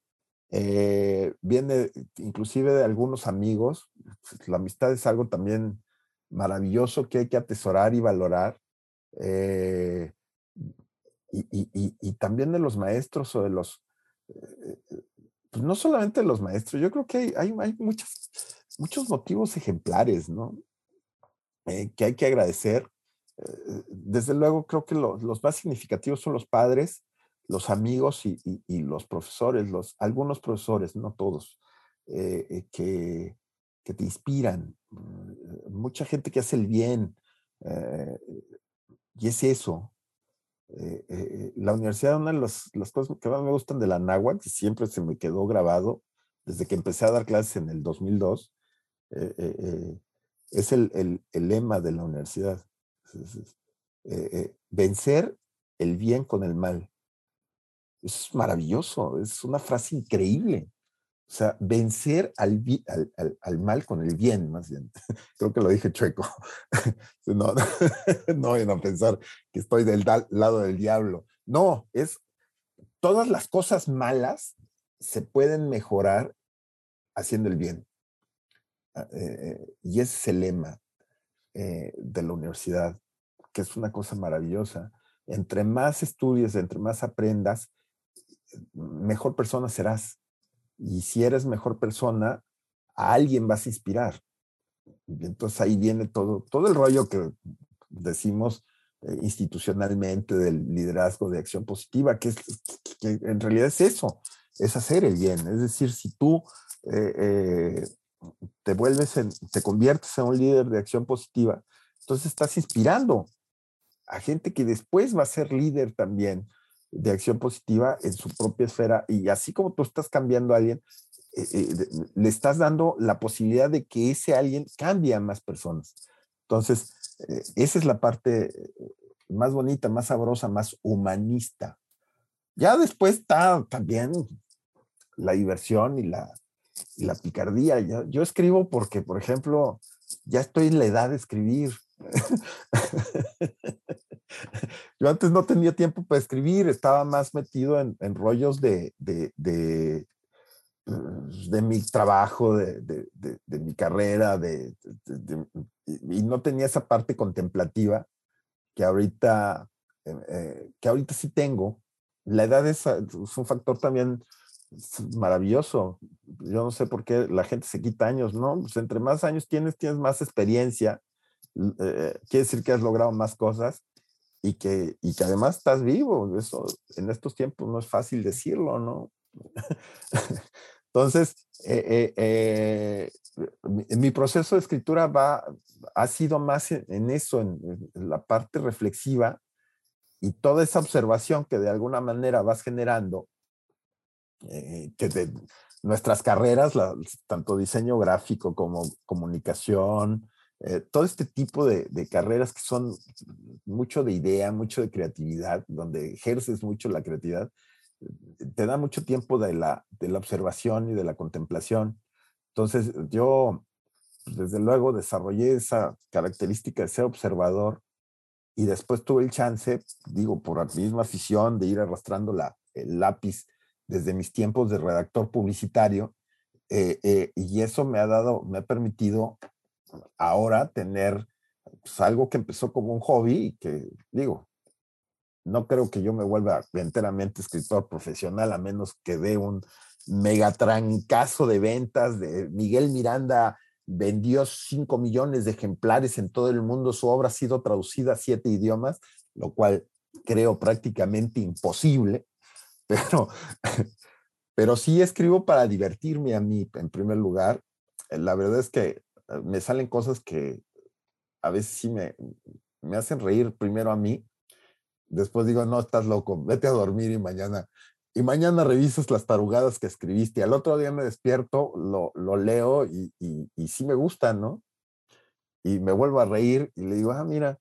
Speaker 4: eh, viene inclusive de algunos amigos. La amistad es algo también maravilloso que hay que atesorar y valorar. y, también de los maestros o de los, pues no solamente los maestros, yo creo que hay, hay, hay muchos, muchos motivos ejemplares, ¿no? Eh, que hay que agradecer. Eh, desde luego, creo que los más significativos son los padres, los amigos y, y, los profesores, los, algunos profesores, no todos, eh, que, que, te inspiran. Mm, mucha gente que hace el bien. y es eso, eh, eh, la universidad, una de las, cosas que más me gustan de la náhuatl, y siempre se me quedó grabado desde que empecé a dar clases en el 2002, eh, es el, lema de la universidad. vencer el bien con el mal. Es maravilloso, es una frase increíble. O sea, vencer al, al, mal con el bien, más bien. Creo que lo dije chueco. No, no, a pensar que estoy del lado del diablo. No, es todas las cosas malas se pueden mejorar haciendo el bien. Ah, eh, y ese es el lema eh, de la universidad, que es una cosa maravillosa. Entre más estudies, entre más aprendas, mejor persona serás y si eres mejor persona, a alguien vas a inspirar. Entonces ahí viene todo, todo el rollo que decimos eh, institucionalmente del liderazgo de acción positiva, que, es, que, en realidad es eso, es hacer el bien. Es decir, si tú eh, eh, te vuelves, en, te conviertes en un líder de acción positiva, entonces estás inspirando a gente que después va a ser líder también de acción positiva en su propia esfera y así como tú estás cambiando a alguien, eh, eh, le estás dando la posibilidad de que ese alguien cambie a más personas. Entonces, eh, esa es la parte más bonita, más sabrosa, más humanista. Ya después está también la diversión y la, la picardía. Yo, yo escribo porque, por ejemplo, ya estoy en la edad de escribir. Yo antes no tenía tiempo para escribir, estaba más metido en, rollos de, de, pues, de, mi trabajo, de, mi carrera, y no tenía esa parte contemplativa que ahorita, eh, eh, que ahorita sí tengo. La edad es, es un factor también maravilloso. Yo no sé por qué la gente se quita años, ¿no? Pues entre más años tienes, tienes más experiencia. quiere decir que has logrado más cosas y que, y que además estás vivo. Eso en estos tiempos no es fácil decirlo, ¿no? Entonces, eh, eh, eh, mi, proceso de escritura va, ha sido más en, eso, en, la parte reflexiva y toda esa observación que de alguna manera vas generando, que de nuestras carreras, tanto diseño gráfico como comunicación, todo este tipo de, carreras que son mucho de idea, mucho de creatividad, donde ejerces mucho la creatividad, te da mucho tiempo de la, de la observación y de la contemplación. Entonces, yo, pues, desde luego, desarrollé esa característica de ser observador y después tuve el chance, digo, por la misma afición de ir arrastrando la, el lápiz desde mis tiempos de redactor publicitario, eh, eh, y eso me ha dado, me ha permitido ahora tener pues, algo que empezó como un hobby y que, digo, no creo que yo me vuelva enteramente escritor profesional a menos que dé un megatrancazo de ventas de Miguel Miranda vendió 5 millones de ejemplares en todo el mundo, su obra ha sido traducida a siete idiomas, lo cual creo prácticamente imposible, pero, pero sí escribo para divertirme a mí en primer lugar. La verdad es que me salen cosas que a veces sí me, me hacen reír primero a mí Después digo, no, estás loco, vete a dormir y mañana. Y mañana revisas las tarugadas que escribiste. Al otro día me despierto, lo, lo leo y, y, sí me gusta, ¿no? Y me vuelvo a reír y le digo, ah, mira.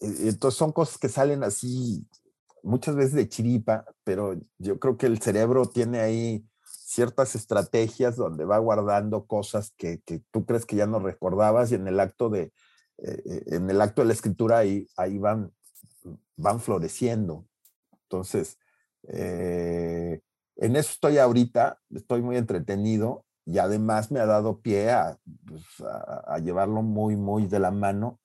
Speaker 4: Entonces son cosas que salen así muchas veces de chiripa, pero yo creo que el cerebro tiene ahí ciertas estrategias donde va guardando cosas que, que tú crees que ya no recordabas y en el acto de, eh, eh, en el acto de la escritura ahí, ahí van van floreciendo. Entonces, eh, en eso estoy ahorita, estoy muy entretenido y además me ha dado pie pues, a, llevarlo muy, muy de la mano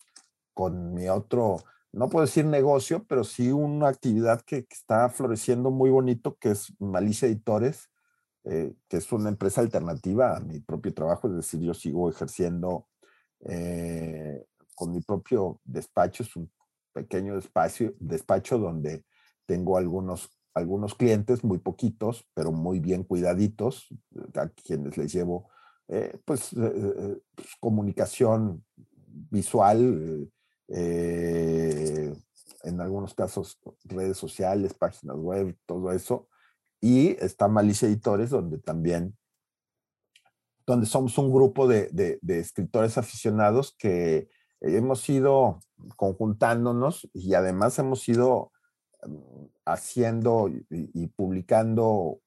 Speaker 4: con mi otro, no puedo decir negocio, pero sí una actividad que, está floreciendo muy bonito, que es Malicia Editores, eh, que es una empresa alternativa a mi propio trabajo, es decir, yo sigo ejerciendo eh, con mi propio despacho, es un pequeño espacio, despacho donde tengo algunos, algunos clientes, muy poquitos, pero muy bien cuidaditos, a quienes les llevo eh, pues, eh, eh, pues, comunicación visual, en algunos casos redes sociales, páginas web, todo eso. Y está Malicia Editores, donde también donde somos un grupo de, de escritores aficionados que hemos ido conjuntándonos y además hemos ido mm, haciendo y, publicando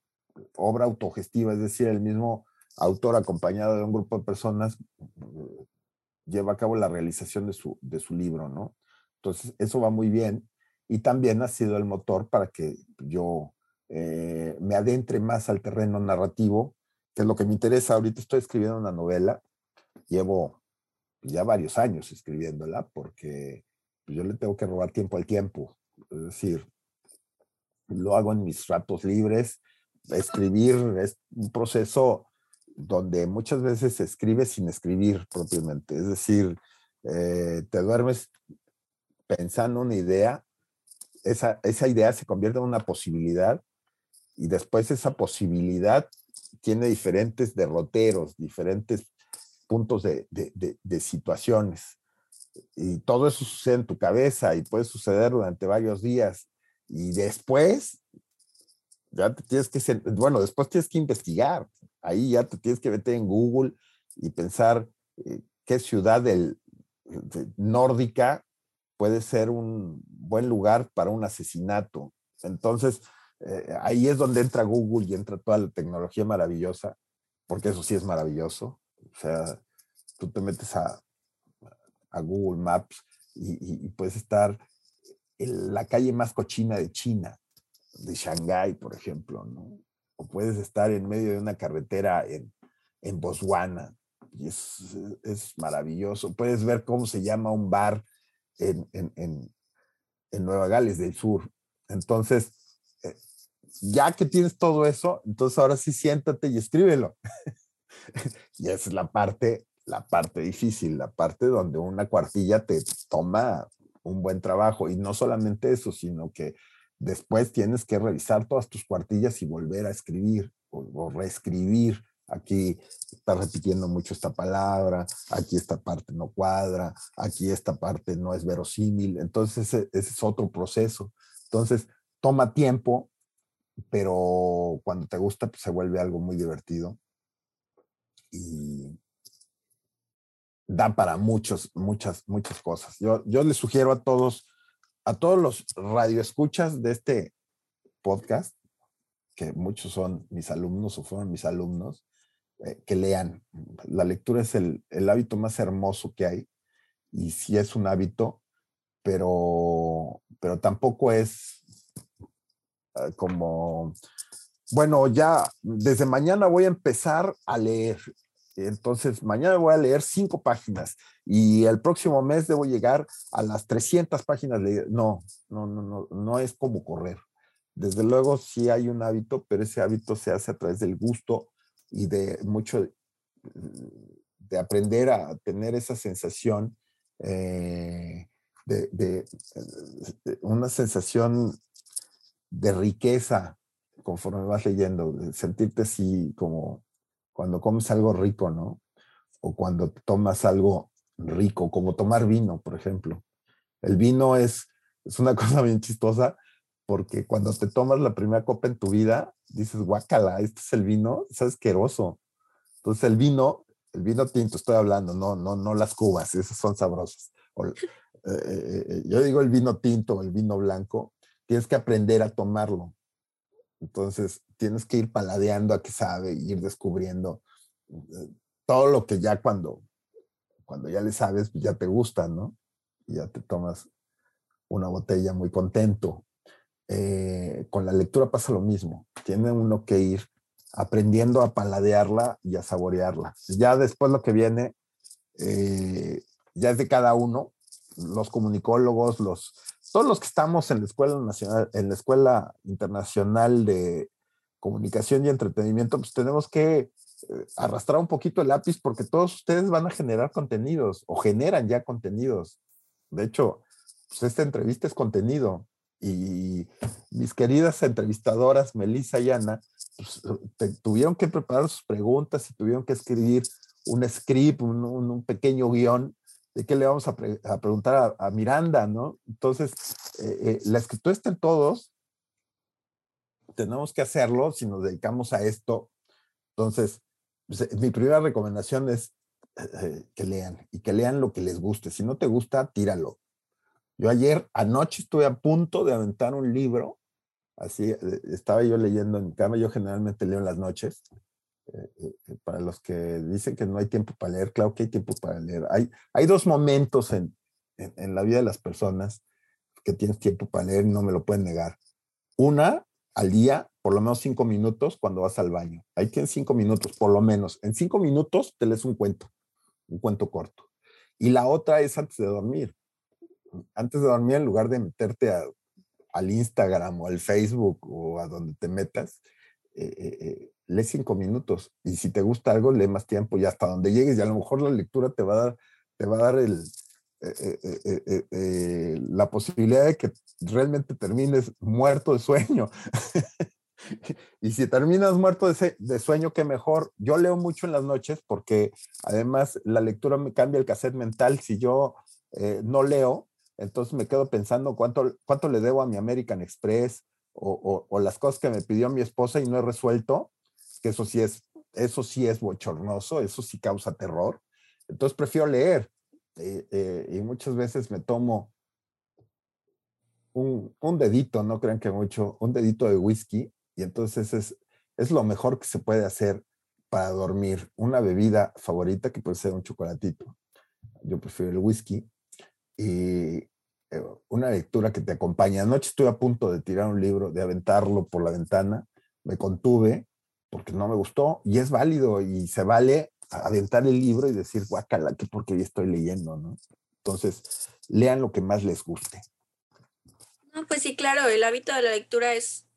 Speaker 4: obra autogestiva, es decir, el mismo autor acompañado de un grupo de personas mm, lleva a cabo la realización de su, de su libro, ¿no? Entonces, eso va muy bien y también ha sido el motor para que yo eh, me adentre más al terreno narrativo, que es lo que me interesa. Ahorita estoy escribiendo una novela, llevo ya varios años escribiéndola porque yo le tengo que robar tiempo al tiempo. Es decir, lo hago en mis ratos libres. Escribir es un proceso donde muchas veces se escribe sin escribir propiamente. Es decir, eh, te duermes pensando una idea, esa, esa idea se convierte en una posibilidad y después esa posibilidad tiene diferentes derroteros, diferentes puntos de, de, situaciones. Y todo eso sucede en tu cabeza y puede suceder durante varios días. Y después, ya te tienes que, bueno, después tienes que investigar. Ahí ya te tienes que meter en Google y pensar eh, qué ciudad del, nórdica puede ser un buen lugar para un asesinato. Entonces, eh, ahí es donde entra Google y entra toda la tecnología maravillosa, porque eso sí es maravilloso. O sea, tú te metes a, a Google Maps y, puedes estar en la calle más cochina de China, de Shanghái, por ejemplo, ¿no? O puedes estar en medio de una carretera en, en Botswana, y es, es, maravilloso. Puedes ver cómo se llama un bar en, en, en Nueva Gales del Sur. Entonces, eh, ya que tienes todo eso, entonces ahora sí siéntate y escríbelo. y esa es la parte, la parte difícil, la parte donde una cuartilla te toma un buen trabajo. Y no solamente eso, sino que después tienes que revisar todas tus cuartillas y volver a escribir o, reescribir. Aquí está repitiendo mucho esta palabra, aquí esta parte no cuadra, aquí esta parte no es verosímil. Entonces, ese, ese es otro proceso. Entonces, toma tiempo, pero cuando te gusta, pues se vuelve algo muy divertido. Y, da para muchos, muchas, muchas cosas. Yo, yo les sugiero a todos, a todos los radioescuchas de este podcast, que muchos son mis alumnos o fueron mis alumnos, eh, que lean. La lectura es el, el, hábito más hermoso que hay y sí es un hábito, pero, pero tampoco es como, bueno, ya desde mañana voy a empezar a leer entonces, mañana voy a leer cinco páginas y el próximo mes debo llegar a las 300 páginas. No, no, no, no, no es como correr. Desde luego sí hay un hábito, pero ese hábito se hace a través del gusto y de mucho, de aprender a tener esa sensación eh, de, una sensación de riqueza conforme vas leyendo, de sentirte así como cuando comes algo rico, ¿no? O cuando tomas algo rico, como tomar vino, por ejemplo. El vino es, es una cosa bien chistosa porque cuando te tomas la primera copa en tu vida, dices, guácala, este es el vino, es asqueroso. Entonces el vino, el vino tinto, estoy hablando, no, no, no las cubas, esas son sabrosas. Eh, eh, eh, yo digo el vino tinto, el vino blanco, tienes que aprender a tomarlo. Entonces, tienes que ir paladeando a qué sabe, ir descubriendo eh, todo lo que ya cuando, cuando ya le sabes, pues ya te gusta, ¿no? Ya te tomas una botella muy contento. Eh, con la lectura pasa lo mismo. Tiene uno que ir aprendiendo a paladearla y a saborearla. Ya después lo que viene, eh, ya es de cada uno. Los comunicólogos, los, todos los que estamos en la Escuela Nacional, en la Escuela Internacional de Comunicación y Entretenimiento, pues tenemos que eh, arrastrar un poquito el lápiz porque todos ustedes van a generar contenidos o generan ya contenidos. De hecho, pues esta entrevista es contenido y mis queridas entrevistadoras, Melissa y Ana, pues, tuvieron que preparar sus preguntas y tuvieron que escribir un script, un pequeño guion de qué le vamos a, preguntar a, Miranda, ¿no? Entonces, eh, eh, la escritura todos, tenemos que hacerlo si nos dedicamos a esto. Entonces, pues, eh, mi primera recomendación es que lean y que lean lo que les guste. Si no te gusta, tíralo. Yo ayer, anoche, estuve a punto de aventar un libro, así, estaba yo leyendo en mi cama, yo generalmente leo en las noches, eh, eh, para los que dicen que no hay tiempo para leer, claro que hay tiempo para leer. Hay, hay dos momentos en, en, la vida de las personas que tienes tiempo para leer, no me lo pueden negar. Una, al día, por lo menos cinco minutos cuando vas al baño. Ahí tienes cinco minutos, por lo menos. En cinco minutos te lees un cuento, un cuento corto. Y la otra es antes de dormir. Antes de dormir, en lugar de meterte a, al Instagram o al Facebook o a donde te metas, eh, lee cinco minutos y si te gusta algo, lee más tiempo y hasta donde llegues y a lo mejor la lectura te va a dar, te va a dar el, eh, eh, eh, la posibilidad de que realmente termines muerto de sueño. y si terminas muerto de, sueño, qué mejor. Yo leo mucho en las noches porque además la lectura me cambia el cassette mental. Si yo no leo, entonces me quedo pensando cuánto, cuánto le debo a mi American Express o, o las cosas que me pidió mi esposa y no he resuelto que eso sí es, eso sí es bochornoso, eso sí causa terror. Entonces prefiero leer eh, eh, y muchas veces me tomo un, un, dedito, no crean que mucho, un dedito de whisky y entonces es, es lo mejor que se puede hacer para dormir. Una bebida favorita que puede ser un chocolatito. Yo prefiero el whisky y eh, una lectura que te acompaña. Anoche estuve a punto de tirar un libro, de aventarlo por la ventana, me contuve porque no me gustó y es válido y se vale aventar el libro y decir, guacala, que porque ya estoy leyendo, ¿no? Entonces, lean lo que más les guste.
Speaker 3: pues sí, claro, el hábito de la lectura es,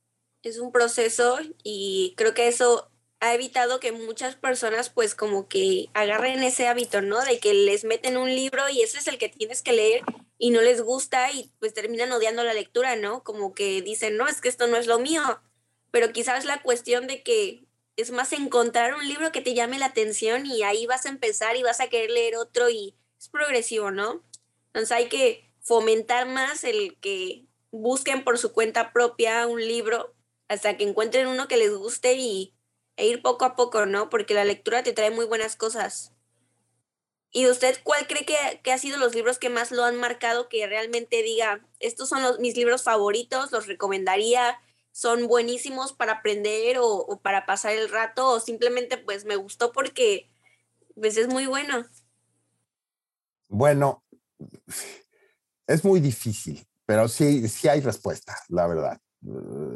Speaker 3: es un proceso y creo que eso ha evitado que muchas personas pues como que agarren ese hábito, ¿no? De que les meten un libro y ese es el que tienes que leer y no les gusta y pues terminan odiando la lectura, ¿no? Como que dicen, no, es que esto no es lo mío, pero quizás la cuestión de que es más encontrar un libro que te llame la atención y ahí vas a empezar y vas a querer leer otro y es progresivo, ¿no? Entonces hay que fomentar más el que busquen por su cuenta propia un libro hasta que encuentren uno que les guste y e ir poco a poco, ¿no? Porque la lectura te trae muy buenas cosas. ¿Y usted cuál cree que, que ha sido los libros que más lo han marcado que realmente diga, estos son los, mis libros favoritos, los recomendaría, son buenísimos para aprender o, o, para pasar el rato o simplemente pues me gustó porque pues es muy bueno?
Speaker 4: Bueno, es muy difícil, pero sí, sí hay respuesta, la verdad.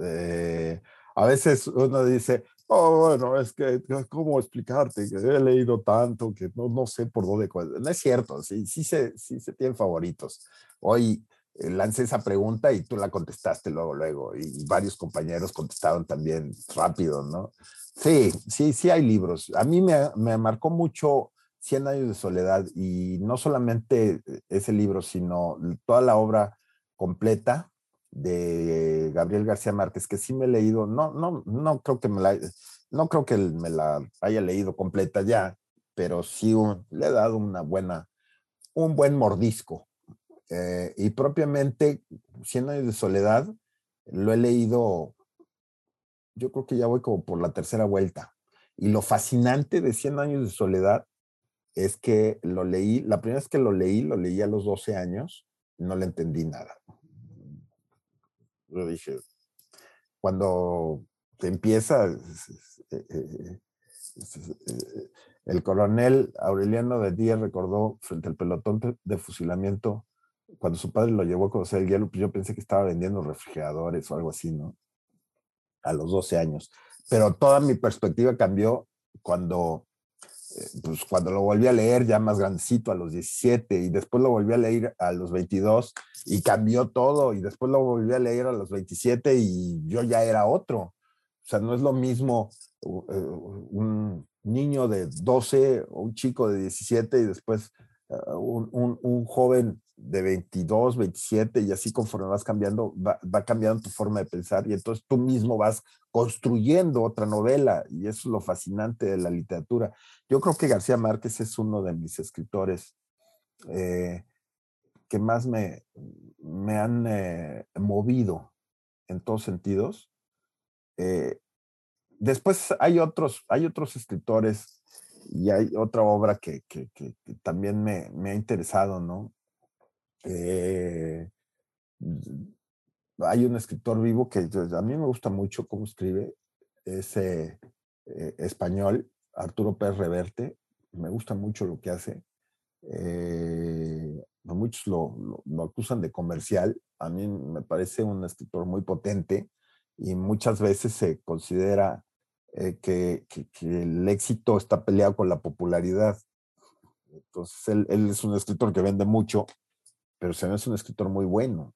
Speaker 4: Eh, a veces uno dice, Oh, bueno, es que, ¿cómo explicarte? Que he leído tanto que no, no sé por dónde. No es cierto, sí, sí, se, sí se tienen favoritos. Hoy lancé esa pregunta y tú la contestaste luego, luego, y varios compañeros contestaron también rápido, ¿no? Sí, sí, sí hay libros. A mí me, me marcó mucho Cien años de soledad y no solamente ese libro, sino toda la obra completa de Gabriel García Márquez, que sí me he leído, no, no, no creo que me la, no creo que me la haya leído completa ya, pero sí le he dado una buena, un buen mordisco. Eh, y propiamente, Cien años de soledad, lo he leído, yo creo que ya voy como por la tercera vuelta. Y lo fascinante de Cien años de soledad es que lo leí, la primera vez que lo leí, lo leí a los 12 años, no le entendí nada yo dije, cuando te empieza, eh, eh, eh, el coronel Aureliano de Díaz recordó frente al pelotón de fusilamiento, cuando su padre lo llevó a conocer el hielo, yo pensé que estaba vendiendo refrigeradores o algo así, ¿no? A los 12 años. Pero toda mi perspectiva cambió cuando eh, pues cuando lo volví a leer ya más grandecito a los 17 y después lo volví a leer a los 22 y cambió todo y después lo volví a leer a los 27 y yo ya era otro. O sea, no es lo mismo eh, un niño de 12 o un chico de 17 y después un, un, un joven de 22, 27 y así conforme vas cambiando, va, va, cambiando tu forma de pensar y entonces tú mismo vas construyendo otra novela y eso es lo fascinante de la literatura. Yo creo que García Márquez es uno de mis escritores eh, que más me, me han eh, movido en todos sentidos. Eh, después hay otros, hay otros escritores y hay otra obra que, que, que, también me, me, ha interesado, ¿no? Eh, hay un escritor vivo que a mí me gusta mucho cómo escribe, es eh, eh, español, Arturo Pérez Reverte, me gusta mucho lo que hace. Muchos lo, lo, acusan de comercial, a mí me parece un escritor muy potente y muchas veces se considera eh, que, que, que, el éxito está peleado con la popularidad. Entonces, él, él es un escritor que vende mucho, pero se me es un escritor muy bueno,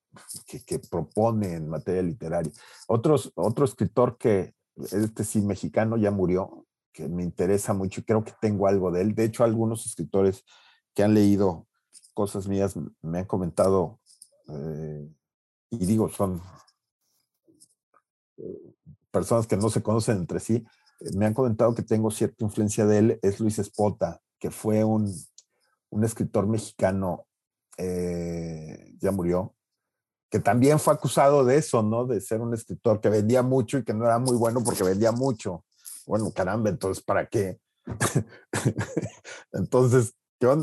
Speaker 4: que, que, propone en materia literaria. Otros, otro escritor que, este sí, mexicano, ya murió, que me interesa mucho y creo que tengo algo de él. De hecho, algunos escritores que han leído cosas mías me han comentado, eh, y digo, son personas que no se conocen entre sí, me han comentado que tengo cierta influencia de él, es Luis Espota, que fue un, un escritor mexicano eh, ya murió, que también fue acusado de eso, ¿no? De ser un escritor que vendía mucho y que no era muy bueno porque vendía mucho. Bueno, caramba, entonces, ¿para qué? entonces,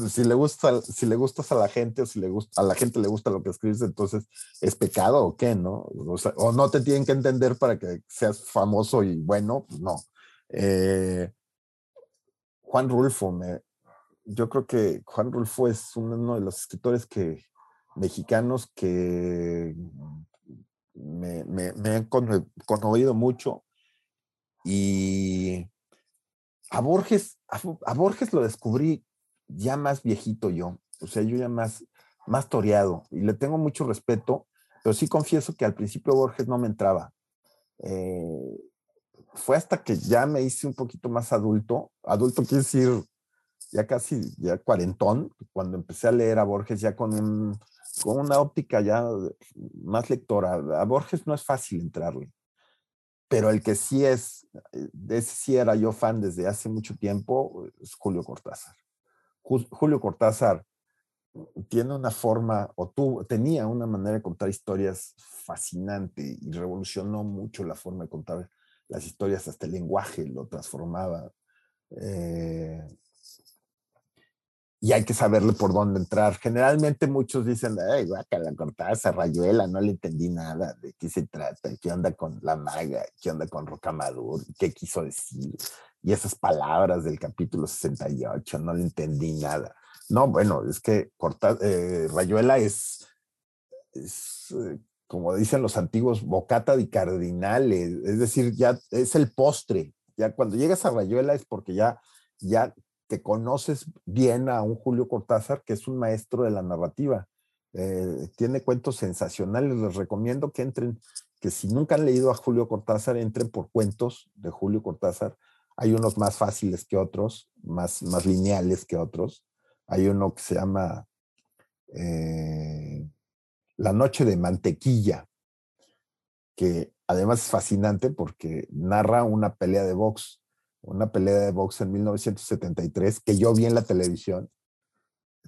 Speaker 4: Si le gusta, si le gustas a la gente o si le gusta, a la gente le gusta lo que escribes, entonces, ¿es pecado o qué, no? O, sea, o no te tienen que entender para que seas famoso y bueno, pues no. Eh, Juan Rulfo, me, yo creo que Juan Rulfo es uno de los escritores que, mexicanos que me, me, me han conmovido mucho. Y a Borges, a, a, Borges lo descubrí ya más viejito yo, o sea, yo ya más, más toreado y le tengo mucho respeto, pero sí confieso que al principio Borges no me entraba. Eh, fue hasta que ya me hice un poquito más adulto, adulto quiere decir ya casi, ya cuarentón, cuando empecé a leer a Borges ya con, un, con una óptica ya más lectora. A Borges no es fácil entrarle, pero el que sí es, de ese sí era yo fan desde hace mucho tiempo, es Julio Cortázar. Julio Cortázar tiene una forma, o tuvo, tenía una manera de contar historias fascinante y revolucionó mucho la forma de contar las historias, hasta el lenguaje lo transformaba. Eh, y hay que saberle por dónde entrar. Generalmente muchos dicen, ay, la Cortázar, Rayuela, no le entendí nada, de qué se trata, qué onda con la maga, qué onda con Rocamadur, qué quiso decir. Y esas palabras del capítulo 68, no le entendí nada. No, bueno, es que eh, Rayuela es, eh, como dicen los antiguos, bocata de cardinales, es decir, ya es el postre. Ya cuando llegas a Rayuela es porque ya, ya te conoces bien a un Julio Cortázar, que es un maestro de la narrativa. Eh, tiene cuentos sensacionales, les recomiendo que entren, que si nunca han leído a Julio Cortázar, entren por cuentos de Julio Cortázar. Hay unos más fáciles que otros, más, más lineales que otros. Hay uno que se llama eh, La Noche de Mantequilla, que además es fascinante porque narra una pelea de box, una pelea de box en 1973 que yo vi en la televisión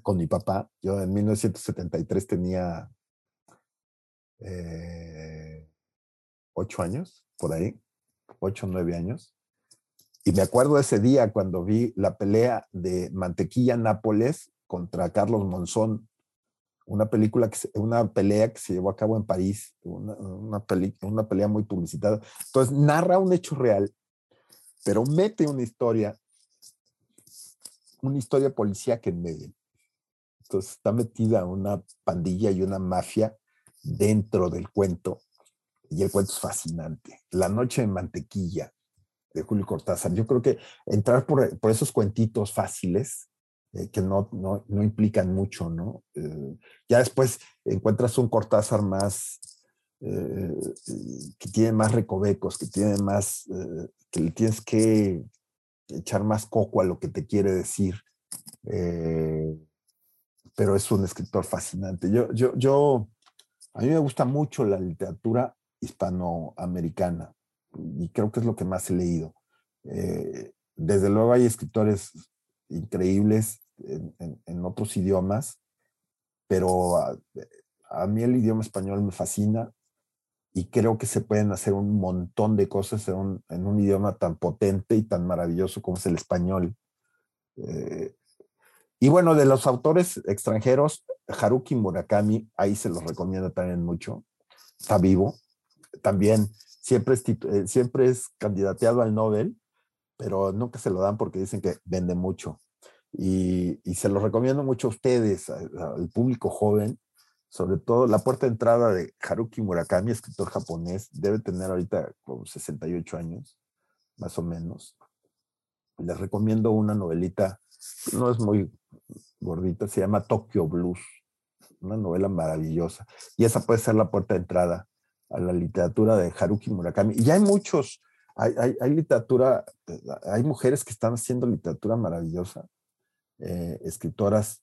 Speaker 4: con mi papá. Yo en 1973 tenía eh, ocho años, por ahí, ocho o nueve años. Y me acuerdo ese día cuando vi la pelea de Mantequilla Nápoles contra Carlos Monzón, una película una pelea que se llevó a cabo en París, una, una pelea muy publicitada. Entonces narra un hecho real, pero mete una historia, una historia policíaca en medio. Entonces está metida una pandilla y una mafia dentro del cuento y el cuento es fascinante. La noche de mantequilla de Julio Cortázar. Yo creo que entrar por, por esos cuentitos fáciles, eh, que no, no, no, implican mucho, ¿no? Eh, ya después encuentras un Cortázar más, eh, que tiene más recovecos, que tiene más, que le tienes que echar más coco a lo que te quiere decir. pero es un escritor fascinante. Yo, yo, yo, a mí me gusta mucho la literatura hispanoamericana y creo que es lo que más he leído. Eh, desde luego hay escritores increíbles en, otros idiomas, pero a, mí el idioma español me fascina y creo que se pueden hacer un montón de cosas en un, idioma tan potente y tan maravilloso como es el español. Eh, y bueno, de los autores extranjeros, Haruki Murakami, ahí se los recomiendo también mucho. Está vivo. También siempre es, eh, siempre es candidateado al Nobel, pero nunca se lo dan porque dicen que vende mucho. Y, se lo recomiendo mucho a ustedes, al público joven, sobre todo la puerta de entrada de Haruki Murakami, escritor japonés, debe tener ahorita como 68 años, más o menos. Les recomiendo una novelita, no es muy gordita, se llama Tokyo Blues, una novela maravillosa. Y esa puede ser la puerta de entrada a la literatura de Haruki Murakami. Y hay muchos, hay, hay, literatura, hay mujeres que están haciendo literatura maravillosa, eh, escritoras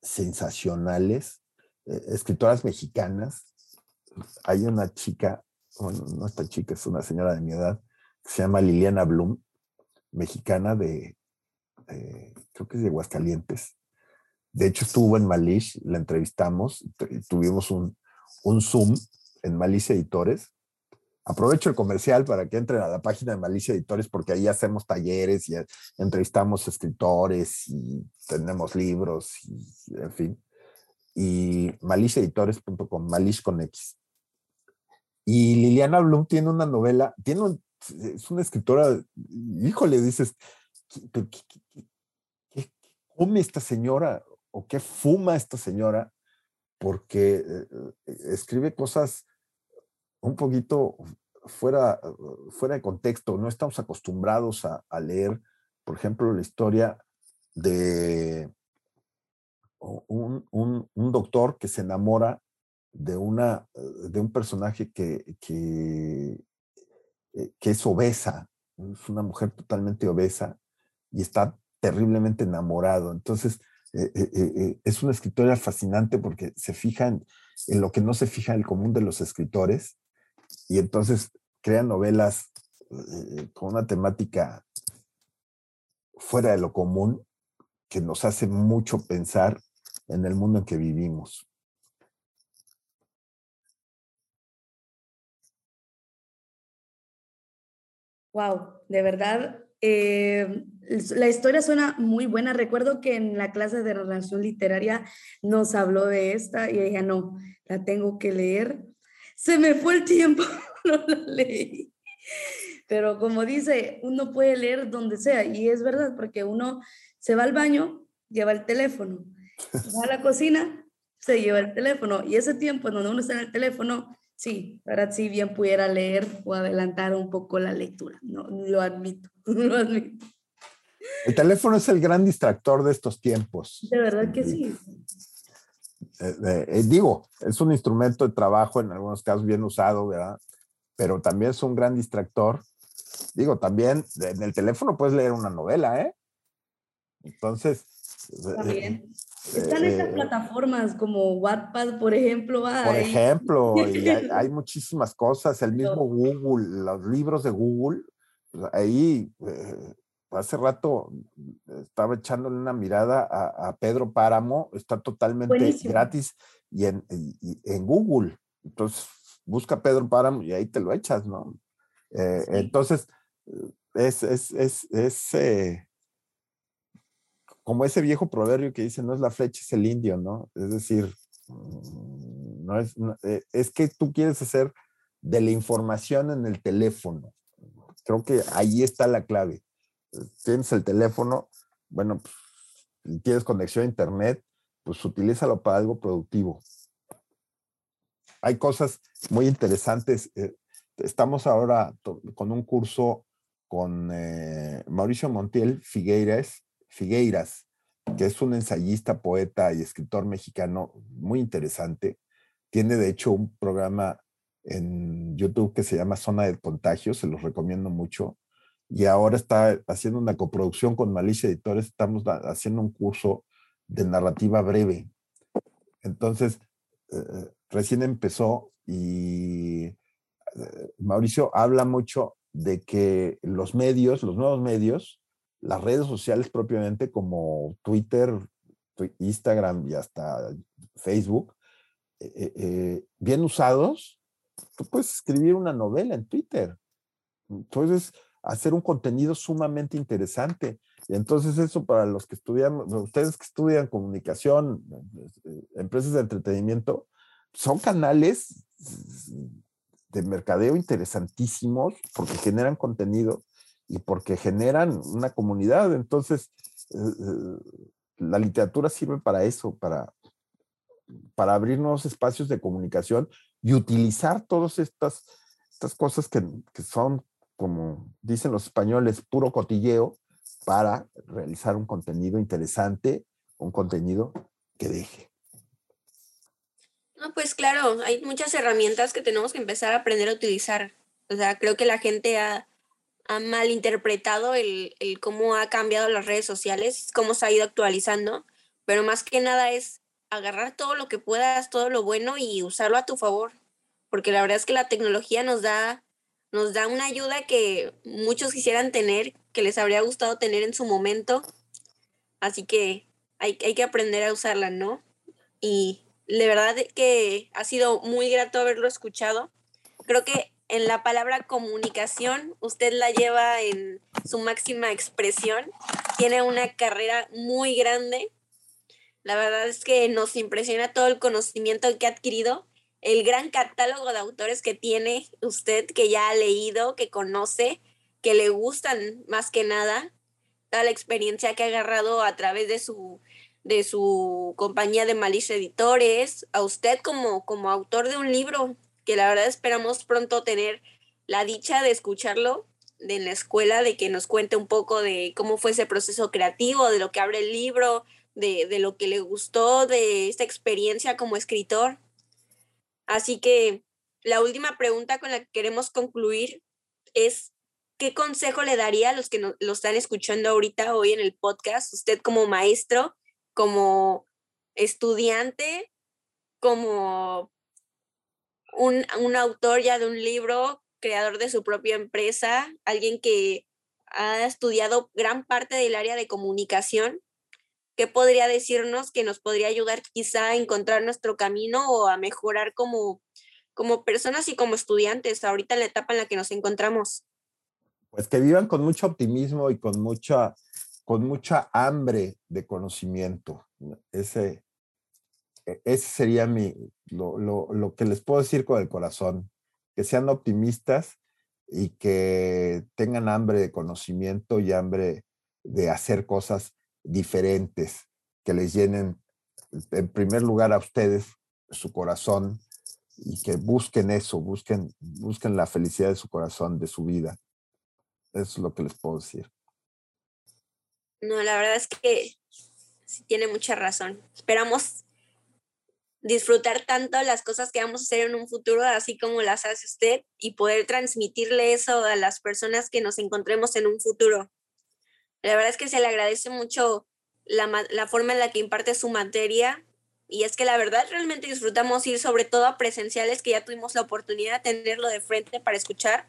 Speaker 4: sensacionales, escritoras mexicanas. Hay una chica, no esta chica, es una señora de mi edad, que se llama Liliana Blum, mexicana de, creo que es de Aguascalientes. De hecho, estuvo en Malish, la entrevistamos, tuvimos un, un Zoom en Malicia Editores. Aprovecho el comercial para que entren a la página de Malicia Editores porque ahí hacemos talleres y entrevistamos escritores y tenemos libros y en fin. Y maliciaeditores.com, Malish con X. Y Liliana Blum tiene una novela, tiene es una escritora, híjole, dices, ¿qué, qué come esta señora o qué fuma esta señora? porque eh, eh, escribe cosas un poquito fuera, fuera de contexto. No estamos acostumbrados a, leer, por ejemplo, la historia de un, doctor que se enamora de, una, de un personaje que, eh, que es obesa, es una mujer totalmente obesa y está terriblemente enamorado. Entonces, eh, eh, es una escritora fascinante porque se fija en, lo que no se fija el común de los escritores y entonces crea novelas con una temática fuera de lo común que nos hace mucho pensar en el mundo en que vivimos.
Speaker 5: Wow, de verdad, eh, la historia suena muy buena. Recuerdo que en la clase de relación literaria nos habló de esta y ella no, la tengo que leer. Se me fue el tiempo, no la leí. Pero como dice, uno puede leer donde sea y es verdad porque uno se va al baño, lleva el teléfono, va a la cocina, se lleva el teléfono y ese tiempo en donde uno está en el teléfono, sí, ahora sí bien pudiera leer o adelantar un poco la lectura, no, lo admito, lo admito.
Speaker 4: El teléfono es el gran distractor de estos tiempos.
Speaker 5: De verdad que sí.
Speaker 4: Eh, eh, digo, es un instrumento de trabajo en algunos casos bien usado, ¿verdad? Pero también es un gran distractor. Digo, también en el teléfono puedes leer una novela, ¿eh? Entonces.
Speaker 5: Eh, También. Están estas eh, plataformas como Wattpad, por ejemplo.
Speaker 4: Por ejemplo, y hay, muchísimas cosas. El mismo Google, los libros de Google, ahí eh, hace rato estaba echándole una mirada a, Pedro Páramo, está totalmente gratis y en, en, Google. Entonces, busca Pedro Páramo y ahí te lo echas, ¿no? Entonces, es, es, es, es como ese viejo proverbio que dice, no es la flecha, es el indio, ¿no? Es decir, mm, no es, eh, es que tú quieres hacer de la información en el teléfono. Creo que ahí está la clave. Tienes el teléfono, bueno, pues, tienes conexión a internet, pues utilízalo para algo productivo. Hay cosas muy interesantes. Eh, estamos ahora con un curso con eh, Mauricio Montiel Figueiras, que es un ensayista, poeta y escritor mexicano muy interesante. Tiene de hecho un programa en YouTube que se llama Zona de Contagio, se los recomiendo mucho. Y ahora está haciendo una coproducción con Malicia Editores, estamos haciendo un curso de narrativa breve. Entonces, eh, recién empezó y eh, Mauricio habla mucho de que los medios, los nuevos medios, las redes sociales propiamente como Twitter, Instagram y hasta Facebook, eh, eh, eh, bien usados, tú puedes escribir una novela en Twitter. Entonces, hacer un contenido sumamente interesante. Y entonces eso para los que estudian, ustedes que estudian comunicación, empresas de entretenimiento, son canales de mercadeo interesantísimos porque generan contenido y porque generan una comunidad. Entonces, eh, eh, la literatura sirve para eso, para, para abrir nuevos espacios de comunicación y utilizar todas estas, estas cosas que, que son, como dicen los españoles, puro cotilleo para realizar un contenido interesante, un contenido que deje.
Speaker 3: No, pues claro, hay muchas herramientas que tenemos que empezar a aprender a utilizar. O sea, creo que la gente ha, ha malinterpretado el, el cómo ha cambiado las redes sociales, cómo se ha ido actualizando, pero más que nada es agarrar todo lo que puedas, todo lo bueno y usarlo a tu favor, porque la verdad es que la tecnología nos da, nos da una ayuda que muchos quisieran tener, que les habría gustado tener en su momento, así que hay, que aprender a usarla, ¿no? Y de verdad que ha sido muy grato haberlo escuchado. Creo que en la palabra comunicación, usted la lleva en su máxima expresión. Tiene una carrera muy grande. La verdad es que nos impresiona todo el conocimiento que ha adquirido, el gran catálogo de autores que tiene usted, que ya ha leído, que conoce, que le gustan más que nada, toda la experiencia que ha agarrado a través de su de su compañía de Malice Editores, a usted como, como autor de un libro que la verdad esperamos pronto tener la dicha de escucharlo de en la escuela, de que nos cuente un poco de cómo fue ese proceso creativo, de lo que abre el libro, de, de lo que le gustó, de esta experiencia como escritor. Así que la última pregunta con la que queremos concluir es, ¿qué consejo le daría a los que lo están escuchando ahorita hoy en el podcast? Usted como maestro, como estudiante, como un, un autor ya de un libro, creador de su propia empresa, alguien que ha estudiado gran parte del área de comunicación. ¿Qué podría decirnos que nos podría ayudar quizá a encontrar nuestro camino o a mejorar como, como personas y como estudiantes ahorita en la etapa en la que nos encontramos?
Speaker 4: Pues que vivan con mucho optimismo y con mucha, con mucha hambre de conocimiento. Ese, e, ese sería mi, lo, lo, lo que les puedo decir con el corazón. Que sean optimistas y que tengan hambre de conocimiento y hambre de hacer cosas diferentes, que les llenen en primer lugar a ustedes su corazón y que busquen eso, busquen, busquen la felicidad de su corazón, de su vida. Eso es lo que les puedo decir.
Speaker 3: No, la verdad es que sí tiene mucha razón. Esperamos disfrutar tanto las cosas que vamos a hacer en un futuro, así como las hace usted, y poder transmitirle eso a las personas que nos encontremos en un futuro. La verdad es que se le agradece mucho la, la forma en la que imparte su materia, y es que la verdad realmente disfrutamos ir sobre todo a presenciales, que ya tuvimos la oportunidad de tenerlo de frente para escuchar,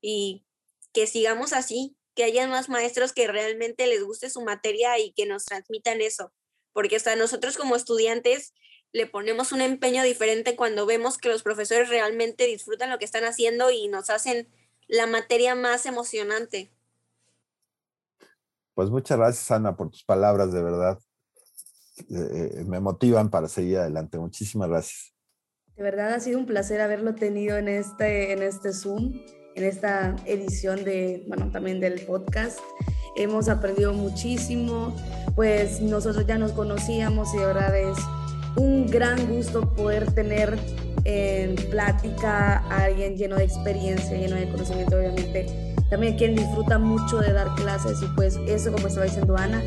Speaker 3: y que sigamos así, que haya más maestros que realmente les guste su materia y que nos transmitan eso, porque hasta nosotros como estudiantes le ponemos un empeño diferente cuando vemos que los profesores realmente disfrutan lo que están haciendo y nos hacen la materia más emocionante.
Speaker 4: Pues muchas gracias, Ana, por tus palabras, de verdad. Eh, eh, me motivan para seguir adelante. Muchísimas gracias.
Speaker 5: De verdad ha sido un placer haberlo tenido en este, en este Zoom, en esta edición de, bueno, también del podcast. Hemos aprendido muchísimo, pues nosotros ya nos conocíamos y de verdad es un gran gusto poder tener en plática a alguien lleno de experiencia, lleno de conocimiento, obviamente. También quien disfruta mucho de dar clases y pues eso, como estaba diciendo Ana,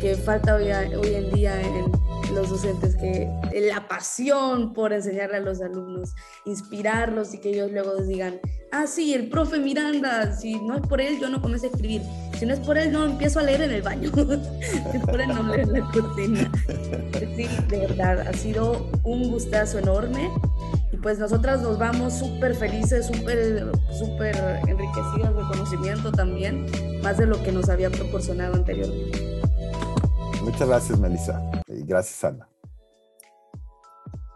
Speaker 5: que falta hoy, en día en los docentes, que la pasión por enseñarle a los alumnos, inspirarlos y que ellos luego digan, ah, sí, el profe Miranda, si no es por él, yo no comienzo a escribir. Si no es por él, no empiezo a leer en el baño. si es por él, no leo en la cortina. Sí, de verdad, ha sido un gustazo enorme. Pues nosotras nos vamos súper felices, súper, súper enriquecidas de conocimiento también, más de lo que nos había proporcionado anteriormente.
Speaker 4: Muchas gracias, Melissa. Y gracias, Ana.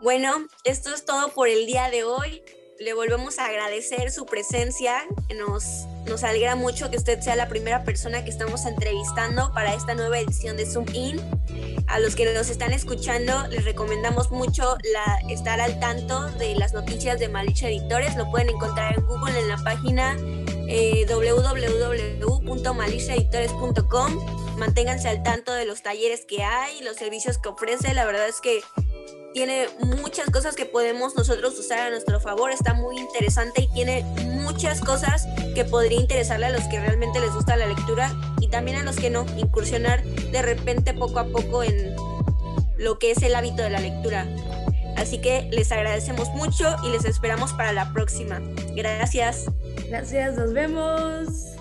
Speaker 3: Bueno, esto es todo por el día de hoy le volvemos a agradecer su presencia. Nos, nos alegra mucho que usted sea la primera persona que estamos entrevistando para esta nueva edición de Zoom In. A los que nos están escuchando, les recomendamos mucho la, estar al tanto de las noticias de Malicia Editores. Lo pueden encontrar en Google en la página eh, www.maliciaeditores.com. Manténganse al tanto de los talleres que hay, los servicios que ofrece. La verdad es que tiene muchas cosas que podemos nosotros usar a nuestro favor, está muy interesante y tiene muchas cosas que podría interesarle a los que realmente les gusta la lectura y también a los que no, incursionar de repente poco a poco en lo que es el hábito de la lectura. Así que les agradecemos mucho y les esperamos para la próxima. Gracias.
Speaker 5: Gracias, nos vemos.